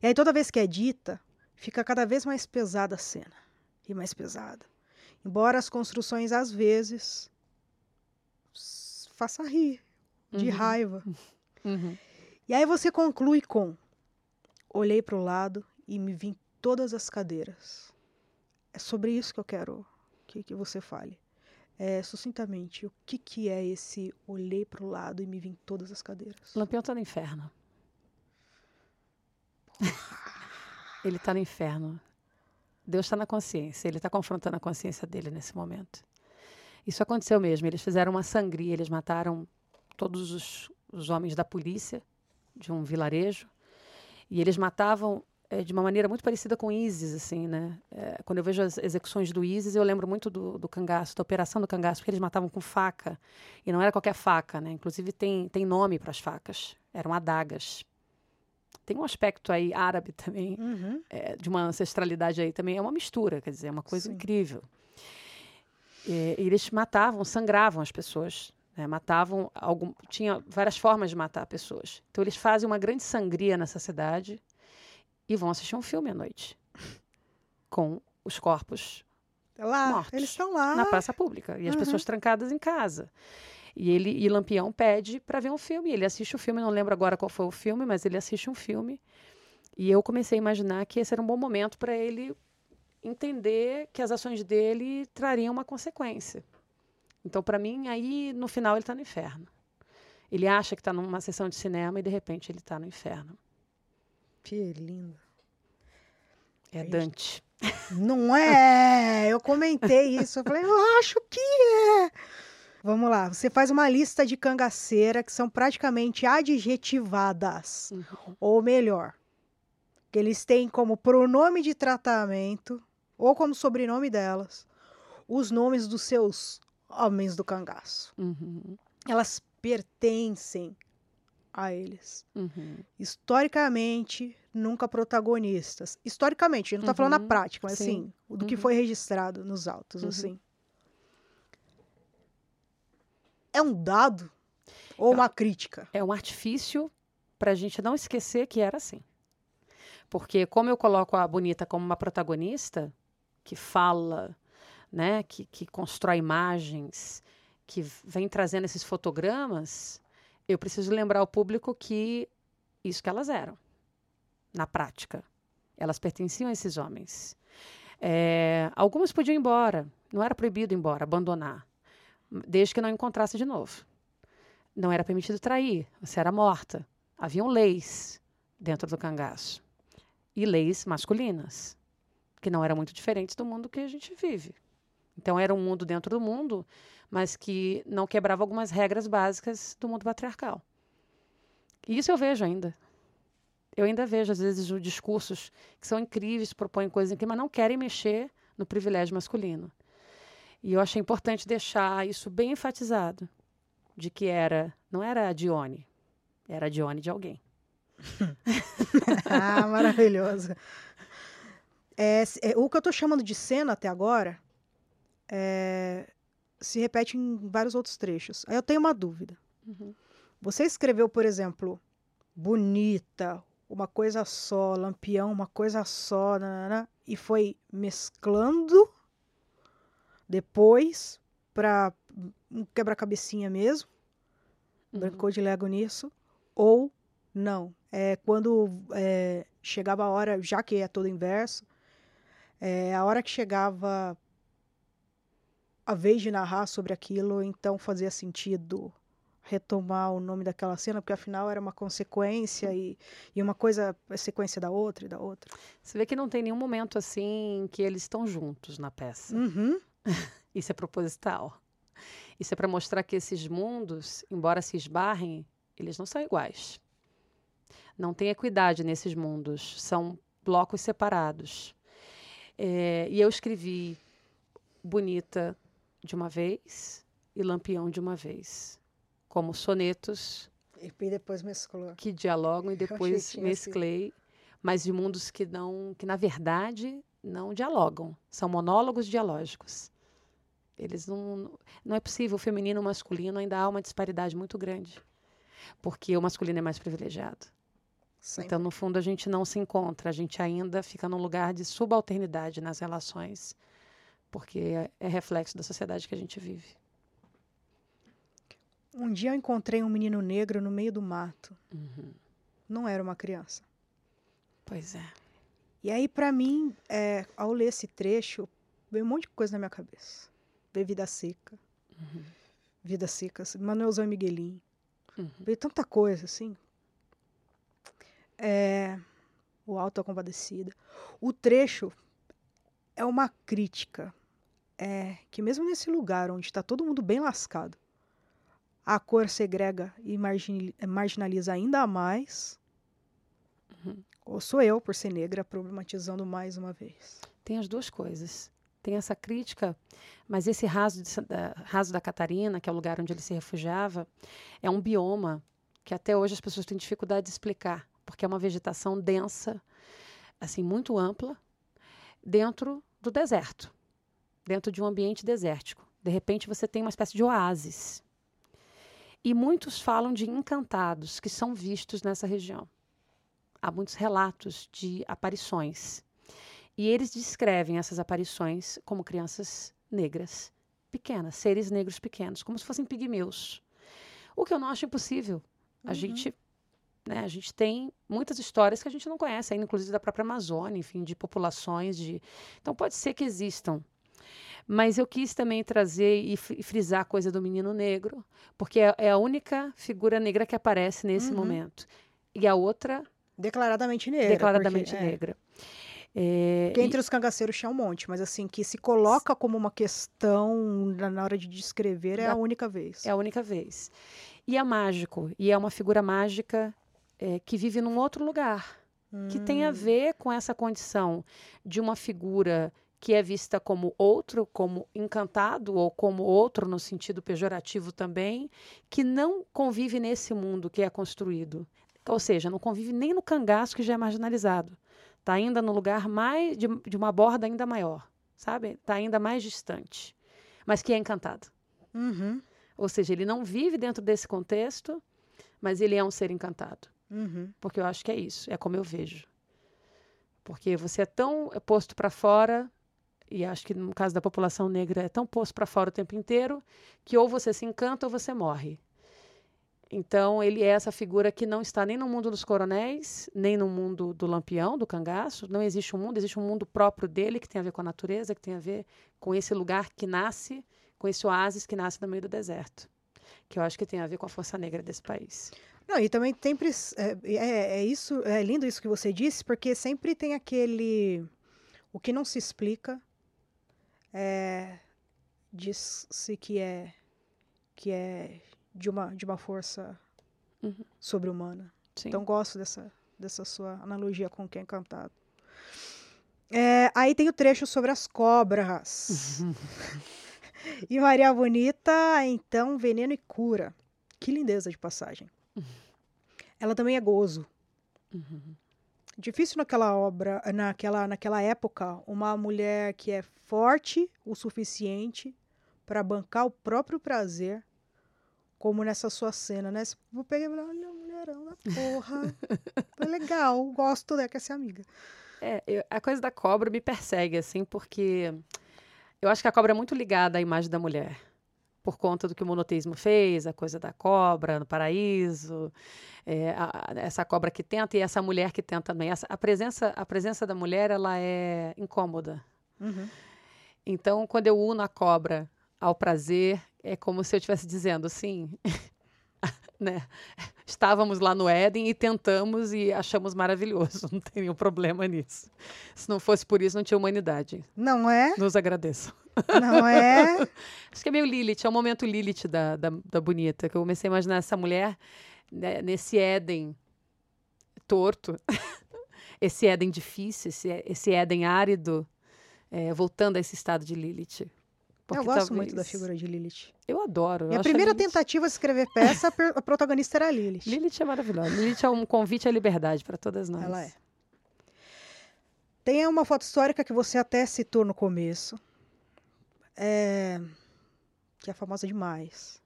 E aí toda vez que é dita, fica cada vez mais pesada a cena. E mais pesada. Embora as construções, às vezes, faça rir, de Uhum. raiva. (laughs) Uhum. E aí você conclui com: olhei para o lado e me vi em todas as cadeiras. É sobre isso que eu quero que, que você fale. É, sucintamente, o que, que é esse olhei para o lado e me vi em todas as cadeiras? Lampião tá no inferno. (laughs) ele tá no inferno. Deus está na consciência. Ele está confrontando a consciência dele nesse momento. Isso aconteceu mesmo. Eles fizeram uma sangria. Eles mataram todos os, os homens da polícia de um vilarejo. E eles matavam eh, de uma maneira muito parecida com ISIS, assim, né? Eh, quando eu vejo as execuções do ISIS, eu lembro muito do, do cangaço, da operação do cangaço, porque eles matavam com faca. E não era qualquer faca, né? Inclusive tem, tem nome para as facas. Eram adagas. Tem um aspecto aí árabe também, Uhum. eh, de uma ancestralidade aí também. É uma mistura, quer dizer, é uma coisa Sim. incrível. E, e eles matavam, sangravam as pessoas. né? Matavam algum, tinha várias formas de matar pessoas. Então eles fazem uma grande sangria nessa cidade e vão assistir um filme à noite com os corpos Lá, Mortos. eles estão lá. na praça pública e as Uhum. pessoas trancadas em casa. E ele e Lampião pede para ver um filme. Ele assiste o filme, não lembro agora qual foi o filme, mas ele assiste um filme. E eu comecei a imaginar que esse era um bom momento para ele entender que as ações dele trariam uma consequência. Então, para mim, aí no final ele está no inferno. Ele acha que está numa sessão de cinema e de repente ele está no inferno. Que lindo. É. Dante. Não é? Eu comentei isso. Eu falei, eu acho que é. Vamos lá. Você faz uma lista de cangaceira que são praticamente adjetivadas. Uhum. Ou melhor, que eles têm como pronome de tratamento, ou como sobrenome delas, os nomes dos seus homens do cangaço. Uhum. Elas pertencem a eles. Uhum. Historicamente, nunca protagonistas. Historicamente, a gente não tá falando na Uhum, prática, mas sim. assim, do que Uhum. foi registrado nos autos, Uhum. assim. É um dado? Ou uma crítica? É um artifício para a gente não esquecer que era assim. Porque como eu coloco a Bonita como uma protagonista que fala, né, que, que constrói imagens, que vem trazendo esses fotogramas, eu preciso lembrar ao público que isso que elas eram, na prática. Elas pertenciam a esses homens. É, algumas podiam ir embora, não era proibido ir embora, abandonar, desde que não encontrasse de novo. Não era permitido trair, você era morta. Haviam leis dentro do cangaço e leis masculinas, que não eram muito diferentes do mundo que a gente vive. Então era um mundo dentro do mundo, mas que não quebrava algumas regras básicas do mundo patriarcal. E isso eu vejo ainda. Eu ainda vejo, às vezes, discursos que são incríveis, propõem coisas aqui, mas não querem mexer no privilégio masculino. E eu achei importante deixar isso bem enfatizado, de que era, não era a Dione, era a Dione de alguém. (laughs) ah, maravilhoso. É, é, o que eu estou chamando de cena até agora é, se repete em vários outros trechos. Aí eu tenho uma dúvida. Uhum. Você escreveu, por exemplo, bonita, uma coisa só, lampião, uma coisa só, nanana, e foi mesclando depois para um quebra-cabecinha mesmo. Uhum. Brincou de Lego nisso. Ou não. É, quando é, chegava a hora, já que é todo inverso, é, a hora que chegava a vez de narrar sobre aquilo, então fazia sentido retomar o nome daquela cena, porque afinal era uma consequência e, e uma coisa é sequência da outra e da outra. Você vê que não tem nenhum momento assim que eles estão juntos na peça. Uhum. (laughs) Isso é proposital. Isso é para mostrar que esses mundos, embora se esbarrem, eles não são iguais. Não tem equidade nesses mundos, são blocos separados. É, e eu escrevi Bonita de uma vez e Lampião de uma vez, como sonetos. E depois mesclou. Que dialogam e (laughs) depois mesclei, assim. mas de mundos que não, que na verdade não dialogam, são monólogos dialógicos. Eles não, não é possível o feminino e o masculino ainda há uma disparidade muito grande, porque o masculino é mais privilegiado. Sempre. Então, no fundo, a gente não se encontra, a gente ainda fica num lugar de subalternidade nas relações, porque é, é reflexo da sociedade que a gente vive. Um dia eu encontrei um menino negro no meio do mato. Uhum. Não era uma criança. Pois é. E aí, para mim, é, ao ler esse trecho, veio um monte de coisa na minha cabeça. Veio Vida Seca. Uhum. Vida Seca, Manuelzão e Miguelinho. Uhum. Veio tanta coisa, assim. É, o Alto da Compadecida. O trecho é uma crítica. É que mesmo nesse lugar onde está todo mundo bem lascado, a cor segrega e marginaliza ainda mais. Uhum. Ou sou eu, por ser negra, problematizando mais uma vez? Tem as duas coisas. Tem essa crítica, mas esse raso, de, da, raso da Catarina, que é o lugar onde ele se refugiava, é um bioma que até hoje as pessoas têm dificuldade de explicar porque é uma vegetação densa, assim, muito ampla, dentro do deserto, dentro de um ambiente desértico. De repente você tem uma espécie de oásis. E muitos falam de encantados que são vistos nessa região. Há muitos relatos de aparições. E eles descrevem essas aparições como crianças negras, pequenas, seres negros pequenos, como se fossem pigmeus. O que eu não acho impossível. A uhum. gente né? A gente tem muitas histórias que a gente não conhece, ainda, inclusive da própria Amazônia, enfim, de populações. de Então, pode ser que existam. Mas eu quis também trazer e frisar a coisa do menino negro, porque é, é a única figura negra que aparece nesse uhum. momento. E a outra. Declaradamente negra. Declaradamente porque, é. negra. É, que entre e... os cangaceiros tinha um monte, mas assim, que se coloca como uma questão na hora de descrever é da... a única vez. É a única vez. E é mágico, e é uma figura mágica é, que vive num outro lugar, hum. que tem a hum. ver com essa condição de uma figura que é vista como outro, como encantado ou como outro no sentido pejorativo também, que não convive nesse mundo que é construído. Ou seja, não convive nem no cangaço que já é marginalizado. Está ainda no lugar mais de, de, uma borda ainda maior, sabe? Está ainda mais distante, mas que é encantado. Uhum. Ou seja, ele não vive dentro desse contexto, mas ele é um ser encantado. Uhum. Porque eu acho que é isso, é como eu vejo. Porque você é tão posto para fora, e acho que no caso da população negra é tão posto para fora o tempo inteiro, que ou você se encanta ou você morre. Então, ele é essa figura que não está nem no mundo dos coronéis, nem no mundo do lampião, do cangaço. Não existe um mundo, existe um mundo próprio dele, que tem a ver com a natureza, que tem a ver com esse lugar que nasce, com esse oásis que nasce no meio do deserto. Que eu acho que tem a ver com a força negra desse país. Não, e também sempre é, é, é, isso, é lindo isso que você disse, porque sempre tem aquele o que não se explica é, diz-se que é que é de uma, de uma força Uhum. sobre-humana. Então gosto dessa, dessa sua analogia com o que é encantado. É, aí tem o trecho sobre as cobras. (laughs) e Maria Bonita, então, veneno e cura. Que lindeza de passagem. Ela também é gozo. Uhum. Difícil naquela obra, naquela, naquela época, uma mulher que é forte o suficiente para bancar o próprio prazer, como nessa sua cena, né? Vou pegar e falar, olha, mulherão da porra. (laughs) Foi legal, gosto dela, quer ser amiga. É, eu- a coisa da cobra me persegue, assim, porque eu acho que a cobra é muito ligada à imagem da mulher. Por conta do que o monoteísmo fez, a coisa da cobra no paraíso, é, a- essa cobra que tenta e essa mulher que tenta também. Essa- a, presença, a presença da mulher, ela é incômoda. Uhum. Então, quando eu uno a cobra ao prazer, é como se eu estivesse dizendo assim, (laughs) né? Estávamos lá no Éden e tentamos e achamos maravilhoso. (laughs) Não tem nenhum problema nisso. Se não fosse por isso, não tinha humanidade. Não é? Nos agradeço. Não é? (laughs) Acho que é meio Lilith, é o momento Lilith da, da, da bonita, que eu comecei a imaginar essa mulher né, nesse Éden torto, esse Éden difícil, esse, esse Éden árido, é, voltando a esse estado de Lilith. Eu gosto muito da talvez- figura de Lilith. Eu adoro. eu Minha a primeira Lilith- tentativa de escrever peça, a protagonista era a Lilith. Lilith é maravilhosa. Lilith é um convite à liberdade para todas nós. Ela é. Tem uma foto histórica que você até citou no começo, é, que é famosa demais,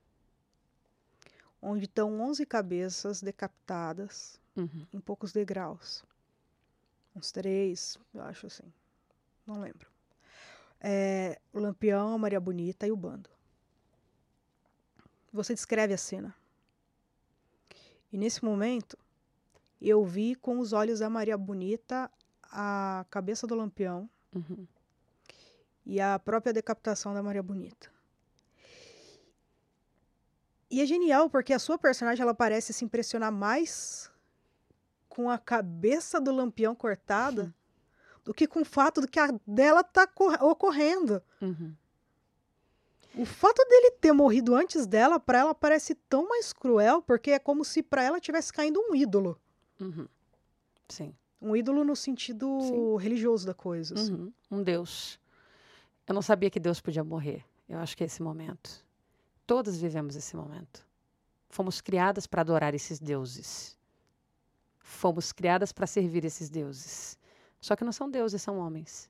onde estão 11 cabeças decapitadas Uhum. em poucos degraus. Uns três, eu acho assim. Não lembro. É, o Lampião, a Maria Bonita e o bando. Você descreve a cena. E nesse momento, eu vi com os olhos da Maria Bonita a cabeça do Lampião Uhum. e a própria decapitação da Maria Bonita. E é genial porque a sua personagem ela parece se impressionar mais com a cabeça do Lampião cortada do que com o fato de que a dela tá cor- ocorrendo. Uhum. O fato dele ter morrido antes dela, pra ela parece tão mais cruel, porque é como se pra ela tivesse caindo um ídolo. Uhum. Sim. Um ídolo no sentido Sim. religioso da coisa. assim. Uhum. Um Deus. Eu não sabia que Deus podia morrer. Eu acho que é esse momento. Todas vivemos esse momento. Fomos criadas para adorar esses deuses. Fomos criadas para servir esses deuses. Só que não são deuses, são homens.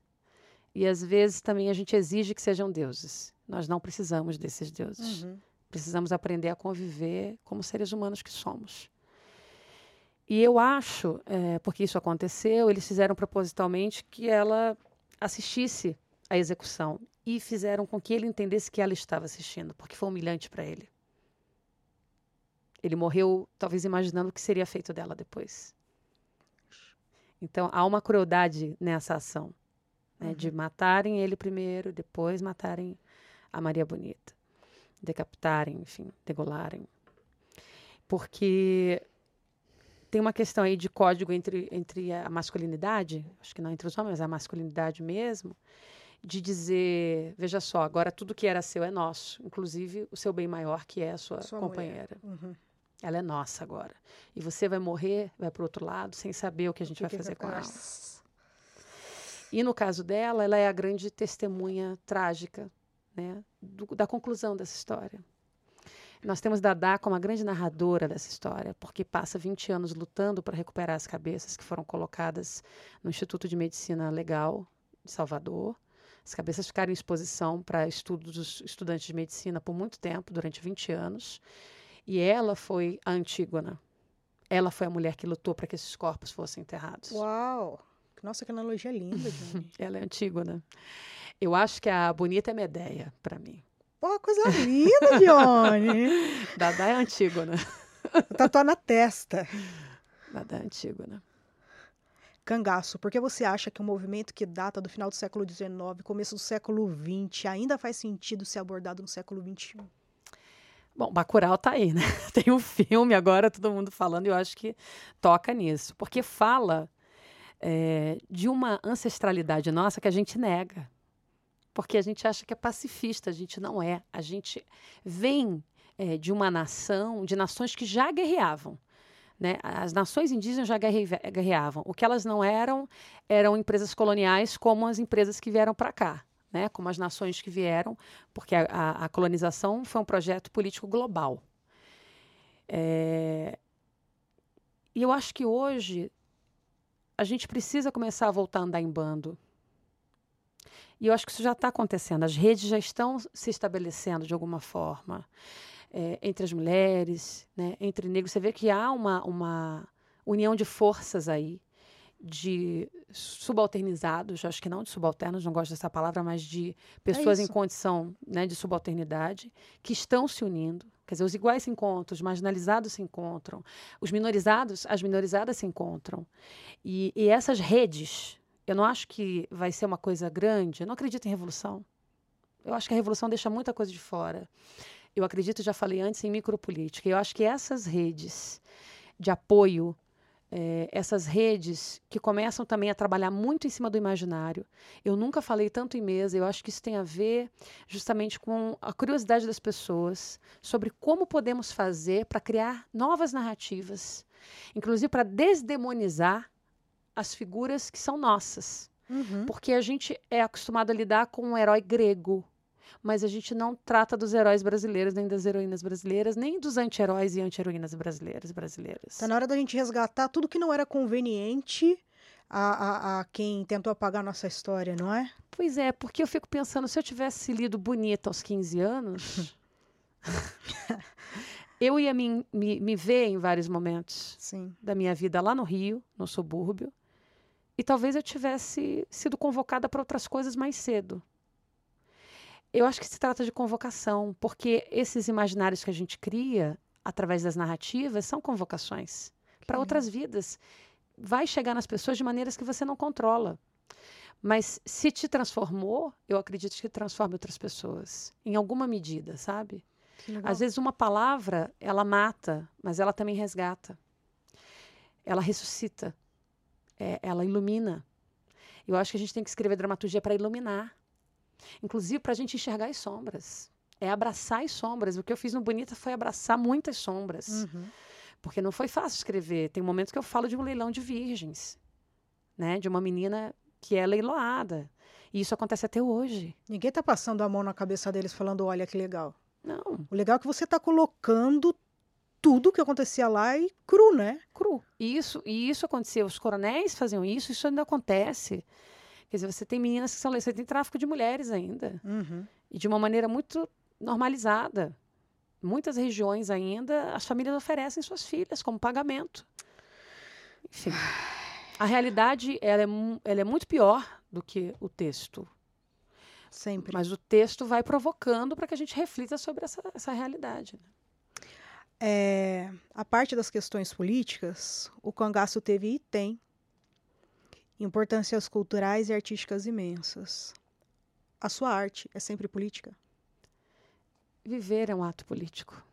E às vezes também a gente exige que sejam deuses. Nós não precisamos desses deuses. Uhum. Precisamos aprender a conviver como seres humanos que somos. E eu acho, eh, porque isso aconteceu, eles fizeram propositalmente que ela assistisse à execução e fizeram com que ele entendesse que ela estava assistindo, porque foi humilhante para ele. Ele morreu, talvez imaginando o que seria feito dela depois. Então há uma crueldade nessa ação, né, de matarem ele primeiro, depois matarem a Maria Bonita, decapitarem, enfim, degolarem, porque tem uma questão aí de código entre, entre a masculinidade, acho que não entre os homens, mas a masculinidade mesmo, de dizer, veja só, agora tudo que era seu é nosso, inclusive o seu bem maior, que é a sua, Sua companheira. Uhum. Ela é nossa agora. E você vai morrer, vai para o outro lado, sem saber o que a gente Que vai que fazer com ela. E no caso dela, ela é a grande testemunha trágica né, do- da conclusão dessa história. Nós temos Dadá como a grande narradora dessa história, porque passa 20 anos lutando para recuperar as cabeças que foram colocadas no Instituto de Medicina Legal de Salvador. As cabeças ficaram em exposição para estudos dos estudantes de medicina por muito tempo, durante 20 anos. E ela foi a Antígona. Ela foi a mulher que lutou para que esses corpos fossem enterrados. Uau! Nossa, que analogia linda, Johnny. (laughs) ela é Antígona. Eu acho que a bonita é Medeia, para mim. Pô, coisa linda, Johnny! (laughs) Dadá é Antígona. Tatuar na testa. Dadá é Antígona. Cangaço, por que você acha que um movimento que data do final do século XIX, começo do século XX, ainda faz sentido ser abordado no século XXI? Bom, Bacurau tá aí, né? (laughs) Tem um filme agora, todo mundo falando, e eu acho que toca nisso. Porque fala é, de uma ancestralidade nossa que a gente nega. Porque a gente acha que é pacifista, a gente não é. A gente vem é, de uma nação, de nações que já guerreavam. Né? As nações indígenas já guerreavam. O que elas não eram eram empresas coloniais como as empresas que vieram para cá, né? como as nações que vieram, porque a, a, a colonização foi um projeto político global. É... E eu acho que hoje a gente precisa começar a voltar a andar em bando. E eu acho que isso já está acontecendo. As redes já estão se estabelecendo de alguma forma é, entre as mulheres, né, entre negros. Você vê que há uma, uma união de forças aí, de subalternizados, acho que não de subalternos, não gosto dessa palavra, mas de pessoas é em condição né, de subalternidade, que estão se unindo. Quer dizer, os iguais se encontram, os marginalizados se encontram, os minorizados, as minorizadas se encontram. E, e essas redes, eu não acho que vai ser uma coisa grande, eu não acredito em revolução. Eu acho que a revolução deixa muita coisa de fora eu acredito, já falei antes, em micropolítica. Eu acho que essas redes de apoio, é, essas redes que começam também a trabalhar muito em cima do imaginário. Eu nunca falei tanto em mesa, eu acho que isso tem a ver justamente com a curiosidade das pessoas sobre como podemos fazer para criar novas narrativas, inclusive para desdemonizar as figuras que são nossas. Uhum. Porque a gente é acostumado a lidar com um herói grego, mas a gente não trata dos heróis brasileiros, nem das heroínas brasileiras, nem dos anti-heróis e anti-heroínas brasileiras brasileiras. Está na hora da gente resgatar tudo que não era conveniente a, a, a, quem tentou apagar nossa história, não é? Pois é, porque eu fico pensando, se eu tivesse lido Bonita aos 15 anos, (laughs) eu ia me, me, me, ver em vários momentos Sim. da minha vida lá no Rio, no subúrbio, e talvez eu tivesse sido convocada para outras coisas mais cedo. Eu acho que se trata de convocação, porque esses imaginários que a gente cria através das narrativas são convocações para outras vidas. Vai chegar nas pessoas de maneiras que você não controla. Mas se te transformou, eu acredito que transforma outras pessoas, em alguma medida, sabe? Às vezes uma palavra, ela mata, mas ela também resgata. Ela ressuscita. É, ela ilumina. Eu acho que a gente tem que escrever dramaturgia para iluminar. Inclusive para a gente enxergar as sombras. É abraçar as sombras. O que eu fiz no Bonita foi abraçar muitas sombras. Uhum. Porque não foi fácil escrever. Tem momentos que eu falo de um leilão de virgens, né? De uma menina que é leiloada. E isso acontece até hoje. Ninguém está passando a mão na cabeça deles falando, olha que legal. Não. O legal é que você está colocando tudo que acontecia lá e cru, né? Cru. Isso, e isso acontecia. Os coronéis faziam isso, isso ainda acontece. Quer dizer, você tem meninas que são você tem tráfico de mulheres ainda. Uhum. E de uma maneira muito normalizada. Muitas regiões ainda, as famílias oferecem suas filhas como pagamento. Enfim. A realidade ela é, ela é muito pior do que o texto. Sempre. Mas o texto vai provocando para que a gente reflita sobre essa, essa realidade. Né? É, a parte das questões políticas, o cangaço teve e tem importâncias culturais e artísticas imensas. A sua arte é sempre política? Viver é um ato político.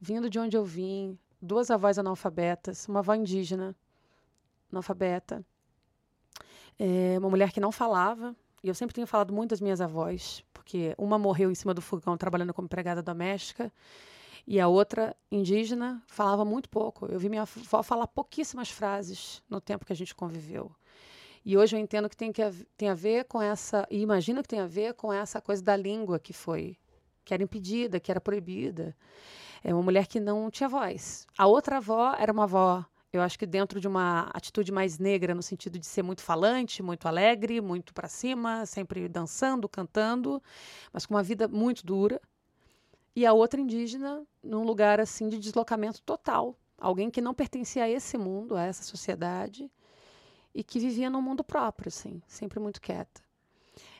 Vindo de onde eu vim, duas avós analfabetas, uma avó indígena analfabeta, é, uma mulher que não falava, e eu sempre tenho falado muito das minhas avós, porque uma morreu em cima do fogão trabalhando como empregada doméstica, e a outra, indígena, falava muito pouco. Eu vi minha avó falar pouquíssimas frases no tempo que a gente conviveu. E hoje eu entendo que tem, que tem a ver com essa, e imagino que tem a ver com essa coisa da língua que foi, que era impedida, que era proibida. É uma mulher que não tinha voz. A outra avó era uma avó Eu acho que dentro de uma atitude mais negra, no sentido de ser muito falante, muito alegre, muito para cima, sempre dançando, cantando, mas com uma vida muito dura. E a outra indígena num lugar assim de deslocamento total, alguém que não pertencia a esse mundo, a essa sociedade, e que vivia num mundo próprio, assim, sempre muito quieta.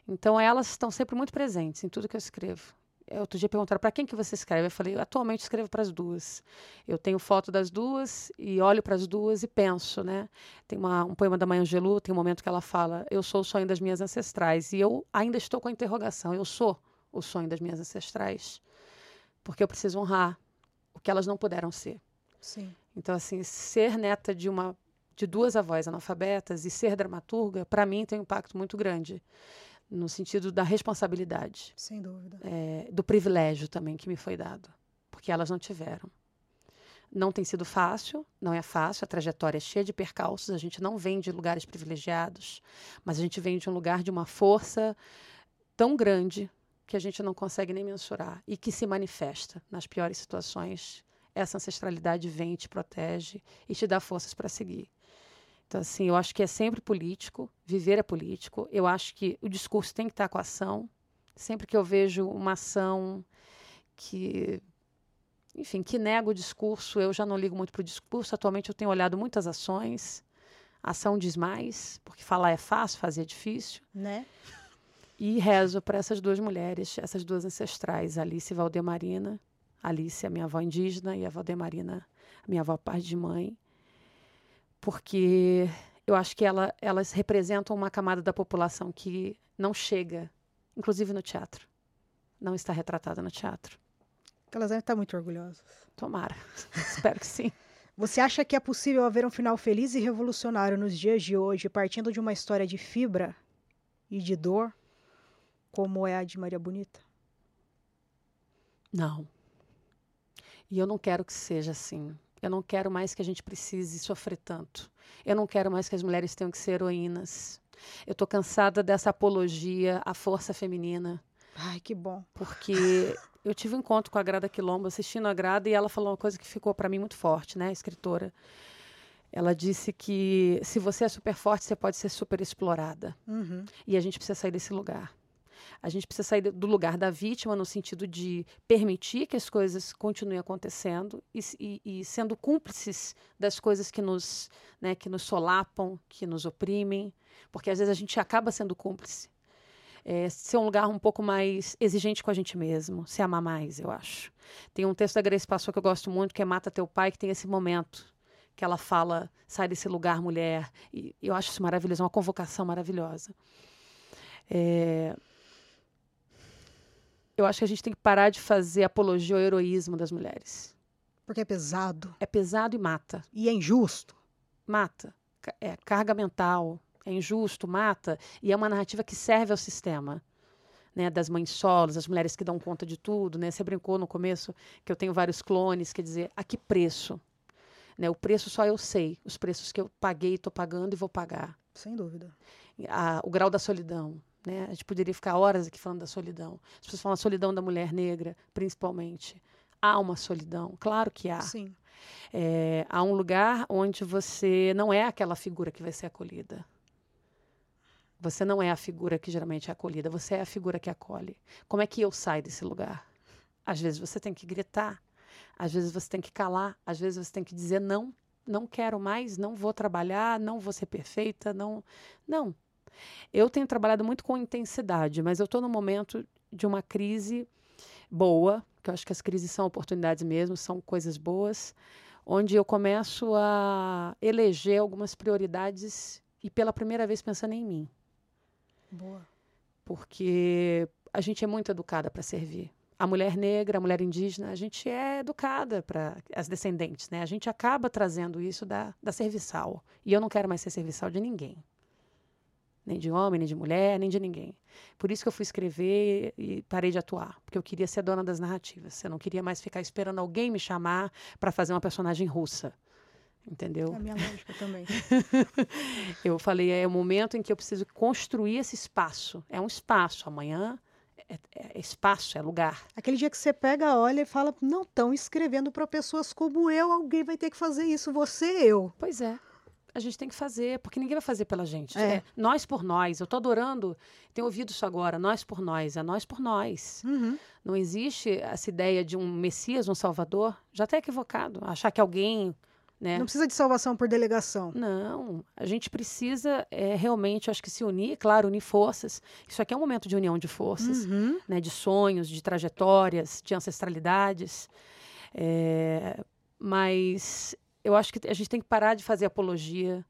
Então elas estão sempre muito presentes em tudo que eu escrevo. Outro dia perguntaram para quem que você escreve. Eu falei, atualmente escrevo para as duas. Eu tenho foto das duas e olho para as duas e penso, né? Tem uma, um poema da Mãe Angelou, tem um momento que ela fala, eu sou o sonho das minhas ancestrais. E eu ainda estou com a interrogação, eu sou o sonho das minhas ancestrais. Porque eu preciso honrar o que elas não puderam ser. Sim. Então, assim, ser neta de uma de duas avós analfabetas e ser dramaturga, para mim tem um impacto muito grande no sentido da responsabilidade. Sem dúvida. É, do privilégio também que me foi dado, porque elas não tiveram. Não tem sido fácil, não é fácil, a trajetória é cheia de percalços, a gente não vem de lugares privilegiados, mas a gente vem de um lugar de uma força tão grande que a gente não consegue nem mensurar e que se manifesta nas piores situações. Essa ancestralidade vem te protege e te dá forças para seguir. Então, assim, eu acho que é sempre político, viver é político. Eu acho que o discurso tem que estar com a ação. Sempre que eu vejo uma ação que, enfim, que nega o discurso, eu já não ligo muito para o discurso. Atualmente eu tenho olhado muitas ações. A ação diz mais, porque falar é fácil, fazer é difícil. Né? E rezo para essas duas mulheres, essas duas ancestrais, Alice e Valdemarina. Alice, a minha avó indígena, e a Valdemarina, a minha avó parte de mãe porque eu acho que ela, elas representam uma camada da população que não chega, inclusive no teatro. Não está retratada no teatro. Elas devem estar muito orgulhosas. Tomara. (laughs) Espero que sim. Você acha que é possível haver um final feliz e revolucionário nos dias de hoje, partindo de uma história de fibra e de dor, como é a de Maria Bonita? Não. E eu não quero que seja assim. Eu não quero mais que a gente precise sofrer tanto. Eu não quero mais que as mulheres tenham que ser heroínas. Eu estou cansada dessa apologia à força feminina. Ai, que bom. Porque eu tive um encontro com a Grada Quilombo, assistindo a Grada, e ela falou uma coisa que ficou para mim muito forte, né, escritora. Ela disse que se você é super forte, você pode ser super explorada. Uhum. E a gente precisa sair desse lugar. A gente precisa sair do lugar da vítima, no sentido de permitir que as coisas continuem acontecendo e, e, e sendo cúmplices das coisas que nos, né, que nos solapam, que nos oprimem, porque às vezes a gente acaba sendo cúmplice. É, ser um lugar um pouco mais exigente com a gente mesmo, se amar mais, eu acho. Tem um texto da Grace Passou que eu gosto muito, que é Mata Teu Pai, que tem esse momento que ela fala, sai desse lugar, mulher. E eu acho isso maravilhoso, é uma convocação maravilhosa. É, eu acho que a gente tem que parar de fazer apologia ao heroísmo das mulheres. Porque é pesado. É pesado e mata. E é injusto. Mata. É carga mental. É injusto, mata. E é uma narrativa que serve ao sistema. Né, das mães solos, as mulheres que dão conta de tudo, né? Você brincou no começo que eu tenho vários clones, quer dizer, a que preço? Né, o preço só eu sei, os preços que eu paguei, estou pagando e vou pagar. Sem dúvida. A, o grau da solidão, né? A gente poderia ficar horas aqui falando da solidão. As pessoas falam a solidão da mulher negra, principalmente. Há uma solidão, claro que há. Sim. É, há um lugar onde você não é aquela figura que vai ser acolhida. Você não é a figura que geralmente é acolhida, você é a figura que acolhe. Como é que eu saio desse lugar? Às vezes você tem que gritar, às vezes você tem que calar, às vezes você tem que dizer não, não quero mais, não vou trabalhar, não vou ser perfeita, não. Não, eu tenho trabalhado muito com intensidade, mas eu estou no momento de uma crise boa, que eu acho que as crises são oportunidades mesmo, são coisas boas, onde eu começo a eleger algumas prioridades e pela primeira vez pensando em mim. Boa. Porque a gente é muito educada para servir. A mulher negra, a mulher indígena, a gente é educada para as descendentes, né? A gente acaba trazendo isso da, da serviçal. E eu não quero mais ser serviçal de ninguém nem de homem, nem de mulher, nem de ninguém. Por isso que eu fui escrever e parei de atuar, porque eu queria ser dona das narrativas. Eu não queria mais ficar esperando alguém me chamar para fazer uma personagem russa. Entendeu? É a minha lógica também. (laughs) eu falei, é o momento em que eu preciso construir esse espaço. É um espaço. Amanhã é, é espaço, é lugar. Aquele dia que você pega, olha e fala, não estão escrevendo para pessoas como eu, alguém vai ter que fazer isso, você, eu. Pois é. A gente tem que fazer, porque ninguém vai fazer pela gente. É. É nós por nós. Eu tô adorando, tenho ouvido isso agora, nós por nós, é nós por nós. Uhum. Não existe essa ideia de um Messias, um Salvador. Já está equivocado. Achar que alguém. Né? Não precisa de salvação por delegação. Não, a gente precisa é, realmente, acho que se unir, claro, unir forças. Isso aqui é um momento de união de forças, Uhum. né, de sonhos, de trajetórias, de ancestralidades. É, mas eu acho que a gente tem que parar de fazer apologia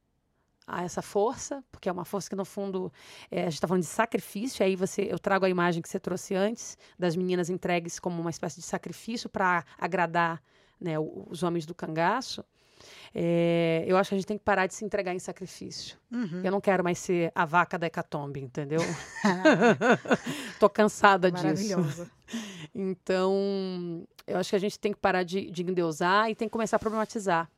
a essa força, porque é uma força que, no fundo, é, a gente está falando de sacrifício, aí você, eu trago a imagem que você trouxe antes, das meninas entregues como uma espécie de sacrifício para agradar né, os homens do cangaço. É, eu acho que a gente tem que parar de se entregar em sacrifício. Uhum. Eu não quero mais ser a vaca da hecatombe, entendeu? (laughs) (laughs) Tô cansada disso. Maravilhosa. Então, eu acho que a gente tem que parar de, de endeusar e tem que começar a problematizar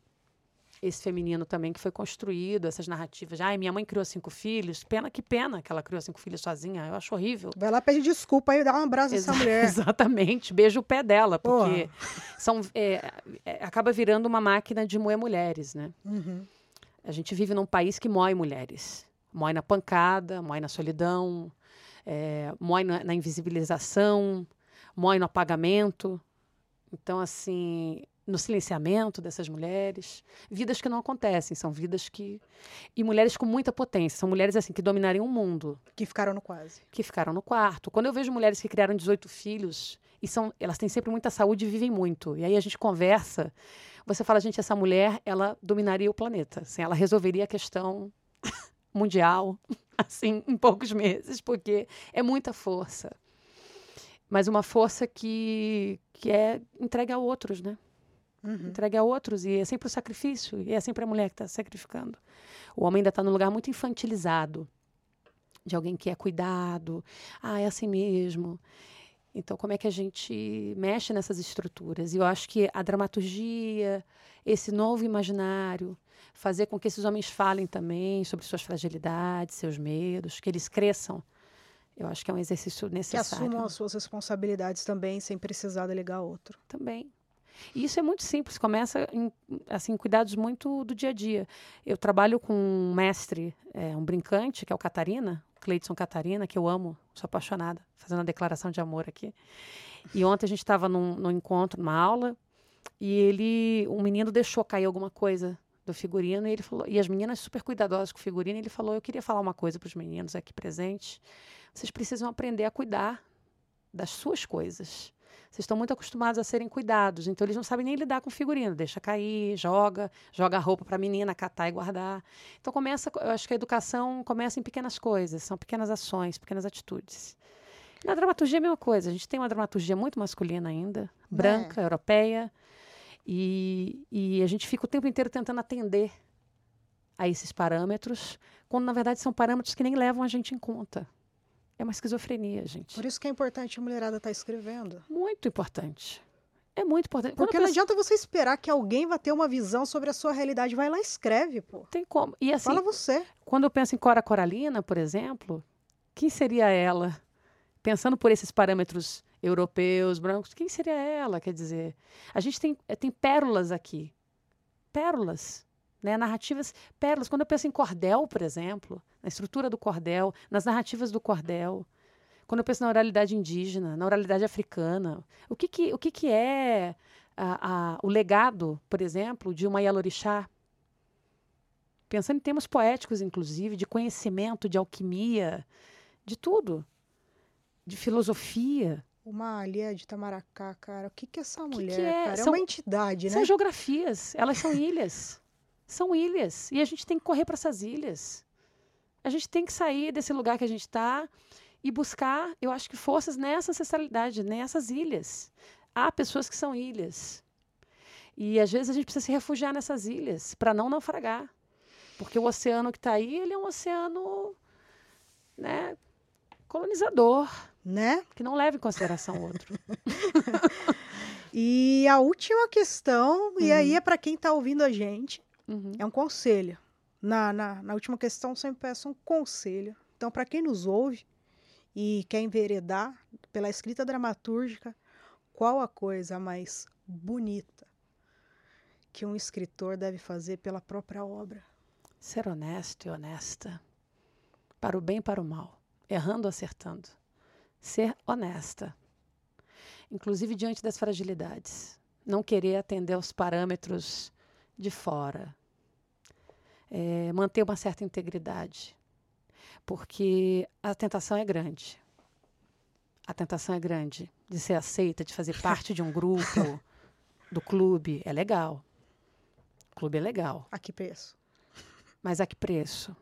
esse feminino também que foi construído, essas narrativas. de, Ai, minha mãe criou cinco filhos. Pena que pena que ela criou cinco filhos sozinha. Eu acho horrível. Vai lá pedir desculpa aí, dá um abraço nessa Exa- (laughs) mulher. Exatamente. Beijo o pé dela, Porra. porque são, é, é, acaba virando uma máquina de moer mulheres, né? Uhum. A gente vive num país que moe mulheres. Moe na pancada, moe na solidão, é, moe na, na invisibilização, moe no apagamento. Então, assim, no silenciamento dessas mulheres. Vidas que não acontecem, são vidas que. E mulheres com muita potência. São mulheres, assim, que dominariam o mundo Que ficaram no quase. que ficaram no quarto. Quando eu vejo mulheres que criaram 18 filhos e são, elas têm sempre muita saúde e vivem muito. E aí a gente conversa, você fala, gente, essa mulher, ela dominaria o planeta, assim, ela resolveria a questão (laughs) mundial, (laughs) assim, em poucos meses, porque é muita força. Mas uma força que, que é entregue a outros, né? Uhum. entregue a outros e é sempre o sacrifício e é sempre a mulher que está sacrificando. O homem ainda está num lugar muito infantilizado de alguém que é cuidado, ah, é assim mesmo. Então, como é que a gente mexe nessas estruturas? E eu acho que a dramaturgia, esse novo imaginário, fazer com que esses homens falem também sobre suas fragilidades, seus medos, que eles cresçam, eu acho que é um exercício Que necessário assumam as suas responsabilidades também, sem precisar delegar outro. também. E isso é muito simples, começa em assim, cuidados muito do dia a dia. Eu trabalho com um mestre, é, um brincante, que é o Catarina, Cleidson Catarina, que eu amo, sou apaixonada, fazendo uma declaração de amor aqui. E ontem a gente estava num, num encontro, numa aula, e ele, um menino deixou cair alguma coisa do figurino, e ele falou, e as meninas super cuidadosas com o figurino, ele falou, eu queria falar uma coisa para os meninos aqui presentes, vocês precisam aprender a cuidar das suas coisas. Vocês estão muito acostumados a serem cuidados, então eles não sabem nem lidar com figurino. Deixa cair, joga, joga a roupa para a menina catar e guardar. Então começa, eu acho que a educação começa em pequenas coisas, são pequenas ações, pequenas atitudes. Na dramaturgia é a mesma coisa. A gente tem uma dramaturgia muito masculina ainda, branca, europeia, e, e a gente fica o tempo inteiro tentando atender a esses parâmetros, quando na verdade são parâmetros que nem levam a gente em conta. É uma esquizofrenia, gente. Por isso que é importante a mulherada estar escrevendo. Muito importante. É muito importante. Porque a não adianta você esperar que alguém vá ter uma visão sobre a sua realidade. Vai lá e escreve, pô. tem como. E assim, Fala você. quando eu penso em Cora Coralina, por exemplo, quem seria ela? Pensando por esses parâmetros europeus, brancos, quem seria ela? Quer dizer, a gente tem, eh, tem pérolas aqui. Pérolas. Né? Narrativas, pérolas. Quando eu penso em cordel, por exemplo, na estrutura do cordel, nas narrativas do cordel, quando eu penso na oralidade indígena, na oralidade africana, o que, que, o que, que é a- a- o legado, por exemplo, de uma Yalorixá? Pensando em termos poéticos, inclusive, de conhecimento, de alquimia, de tudo. De filosofia. Uma alheia de Tamaracá, cara. O que que é essa que mulher, é? É São- uma entidade, né? São geografias, elas são ilhas. São ilhas. E a gente tem que correr para essas ilhas. A gente tem que sair desse lugar que a gente está e buscar, eu acho que forças nessa ancestralidade, nessas ilhas. Há pessoas que são ilhas. E às vezes a gente precisa se refugiar nessas ilhas para não naufragar. Porque o oceano que está aí, ele é um oceano né, colonizador, Né? que não leva em consideração o outro. (laughs) E a última questão, e Uhum. aí é para quem tá ouvindo a gente, Uhum. é um conselho. Na, na, na última questão, eu sempre peço um conselho. Então, para quem nos ouve e quer enveredar pela escrita dramatúrgica, qual a coisa mais bonita que um escritor deve fazer pela própria obra? Ser honesto e honesta. Para o bem e para o mal. Errando ou acertando. Ser honesta. Inclusive diante das fragilidades. Não querer atender aos parâmetros de fora. É, manter uma certa integridade. Porque a tentação é grande. A tentação é grande de ser aceita, de fazer parte de um grupo, (laughs) do clube. É legal. O clube é legal. A que preço? Mas a que preço?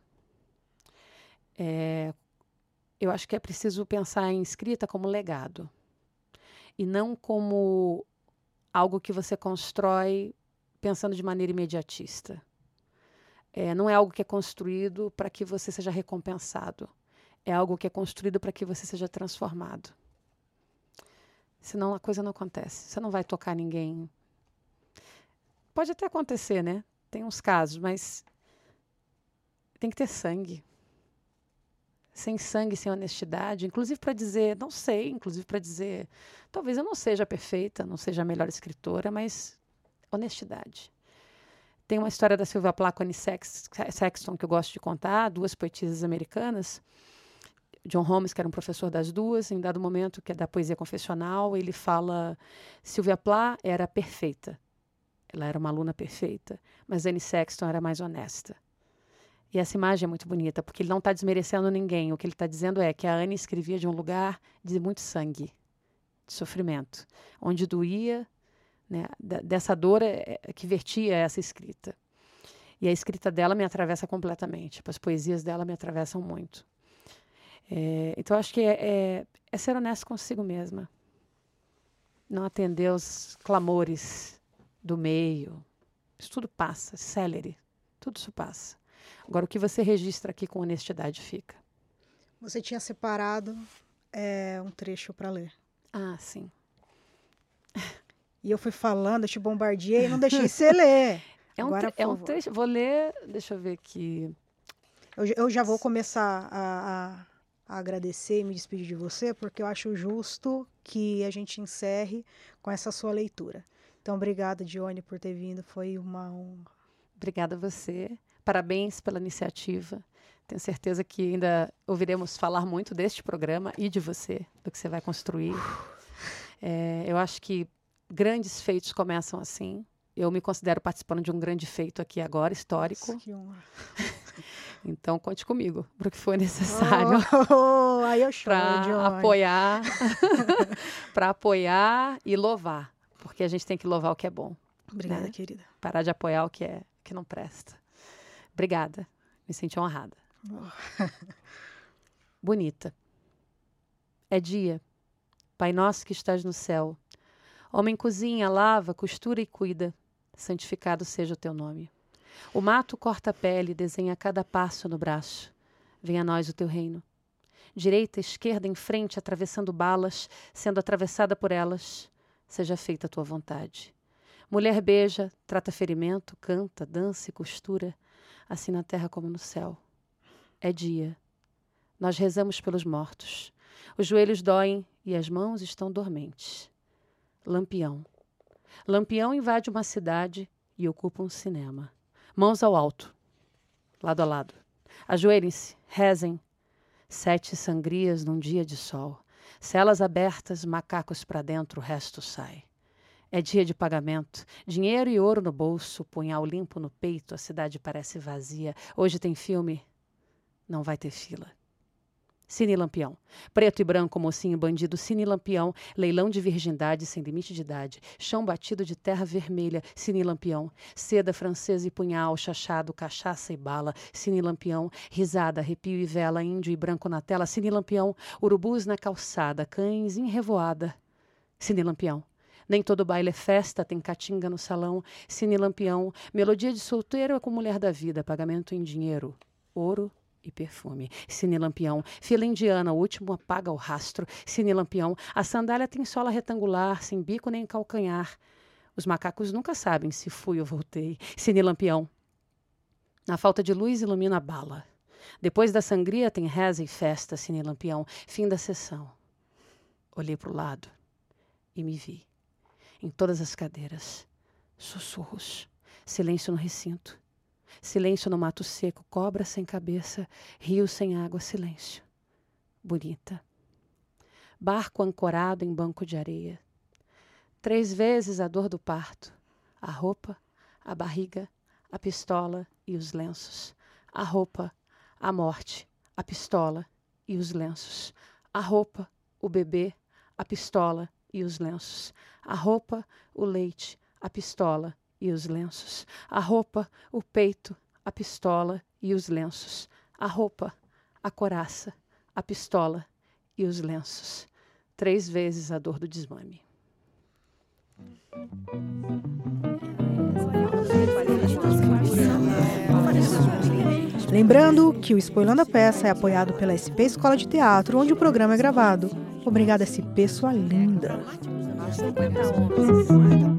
É, eu acho que é preciso pensar em escrita como legado e não como algo que você constrói pensando de maneira imediatista. É, não é algo que é construído para que você seja recompensado. É algo que é construído para que você seja transformado. Senão a coisa não acontece. Você não vai tocar ninguém. Pode até acontecer, né? Tem uns casos, mas tem que ter sangue. Sem sangue, sem honestidade, inclusive para dizer, não sei, inclusive para dizer, talvez eu não seja perfeita, não seja a melhor escritora, mas honestidade. Tem uma história da Sylvia Plath e Sexton que eu gosto de contar, duas poetisas americanas. John Holmes, que era um professor das duas, em dado momento, que é da poesia confessional, ele fala: Sylvia Plath era perfeita. Ela era uma aluna perfeita, mas Anne Sexton era mais honesta. E essa imagem é muito bonita, porque ele não está desmerecendo ninguém. O que ele está dizendo é que a Anne escrevia de um lugar de muito sangue, de sofrimento, onde doía, né, dessa dor é, é, que vertia essa escrita. E a escrita dela me atravessa completamente, as poesias dela me atravessam muito. É, então, acho que é, é, é ser honesto consigo mesma. Não atender aos clamores do meio. Isso tudo passa, celery. Tudo isso passa. Agora, o que você registra aqui com honestidade fica. Você tinha separado é, um trecho para ler. Ah, sim. (laughs) E eu fui falando, eu te bombardeei e não deixei você ler. (laughs) É um, Agora, é um trecho. Vou ler, deixa eu ver aqui. Eu, eu já vou começar a, a, a, agradecer e me despedir de você, porque eu acho justo que a gente encerre com essa sua leitura. Então, obrigada, Dione, por ter vindo. Foi uma honra. Obrigada a você. Parabéns pela iniciativa. Tenho certeza que ainda ouviremos falar muito deste programa e de você, do que você vai construir. É, eu acho que grandes feitos começam assim. Eu me considero participando de um grande feito aqui agora, histórico. Nossa, que honra. (laughs) então, conte comigo para o que for necessário. Oh, aí eu para apoiar, (laughs) para apoiar e louvar, porque a gente tem que louvar o que é bom. Obrigada, né? querida. Parar de apoiar o que é que não presta. Obrigada. Me senti honrada. Oh. (laughs) Bonita. É dia. Pai nosso que estás no céu. Homem cozinha, lava, costura e cuida. Santificado seja o teu nome. O mato corta a pele, desenha cada passo no braço. Venha a nós o teu reino. Direita, esquerda, em frente, atravessando balas, sendo atravessada por elas. Seja feita a tua vontade. Mulher beija, trata ferimento, canta, dança e costura assim na terra como no céu. É dia. Nós rezamos pelos mortos. Os joelhos doem e as mãos estão dormentes. Lampião. Lampião invade uma cidade e ocupa um cinema. Mãos ao alto, lado a lado. Ajoelhem-se, rezem. Sete sangrias num dia de sol. Celas abertas, macacos para dentro, o resto sai. É dia de pagamento. Dinheiro e ouro no bolso, punhal limpo no peito, a cidade parece vazia. Hoje tem filme, não vai ter fila. Cine Lampião. Preto e branco, mocinho bandido, Cine Lampião. Leilão de virgindade sem limite de idade. Chão batido de terra vermelha, Cine Lampião. Seda francesa e punhal, chachado, cachaça e bala, Cine Lampião. Risada, arrepio e vela, índio e branco na tela, Cine Lampião. Urubus na calçada, cães em revoada, Cine Lampião. Nem todo baile é festa, tem catinga no salão, cine lampião, melodia de solteiro é com mulher da vida, pagamento em dinheiro, ouro e perfume. Cine lampião, fila indiana, o último apaga o rastro. Cine lampião, a sandália tem sola retangular, sem bico nem calcanhar. Os macacos nunca sabem se fui ou voltei. Cine lampião, na falta de luz ilumina a bala. Depois da sangria tem reza e festa, Cine Lampião. Fim da sessão. Olhei para o lado e me vi. Em todas as cadeiras. Sussurros. Silêncio no recinto. Silêncio no mato seco. Cobra sem cabeça. Rio sem água. Silêncio. Bonita. Barco ancorado em banco de areia. Três vezes a dor do parto. A roupa, a barriga, a pistola e os lenços. A roupa, a morte, a pistola e os lenços. A roupa, o bebê, a pistola e os lenços. A roupa, o leite, a pistola e os lenços. A roupa, o peito, a pistola e os lenços. A roupa, a coraça, a pistola e os lenços. Três vezes a dor do desmame. Lembrando que o Spoilando a Peça é apoiado pela SP Escola de Teatro, onde o programa é gravado. Obrigada, SP, sua linda. 50 homens.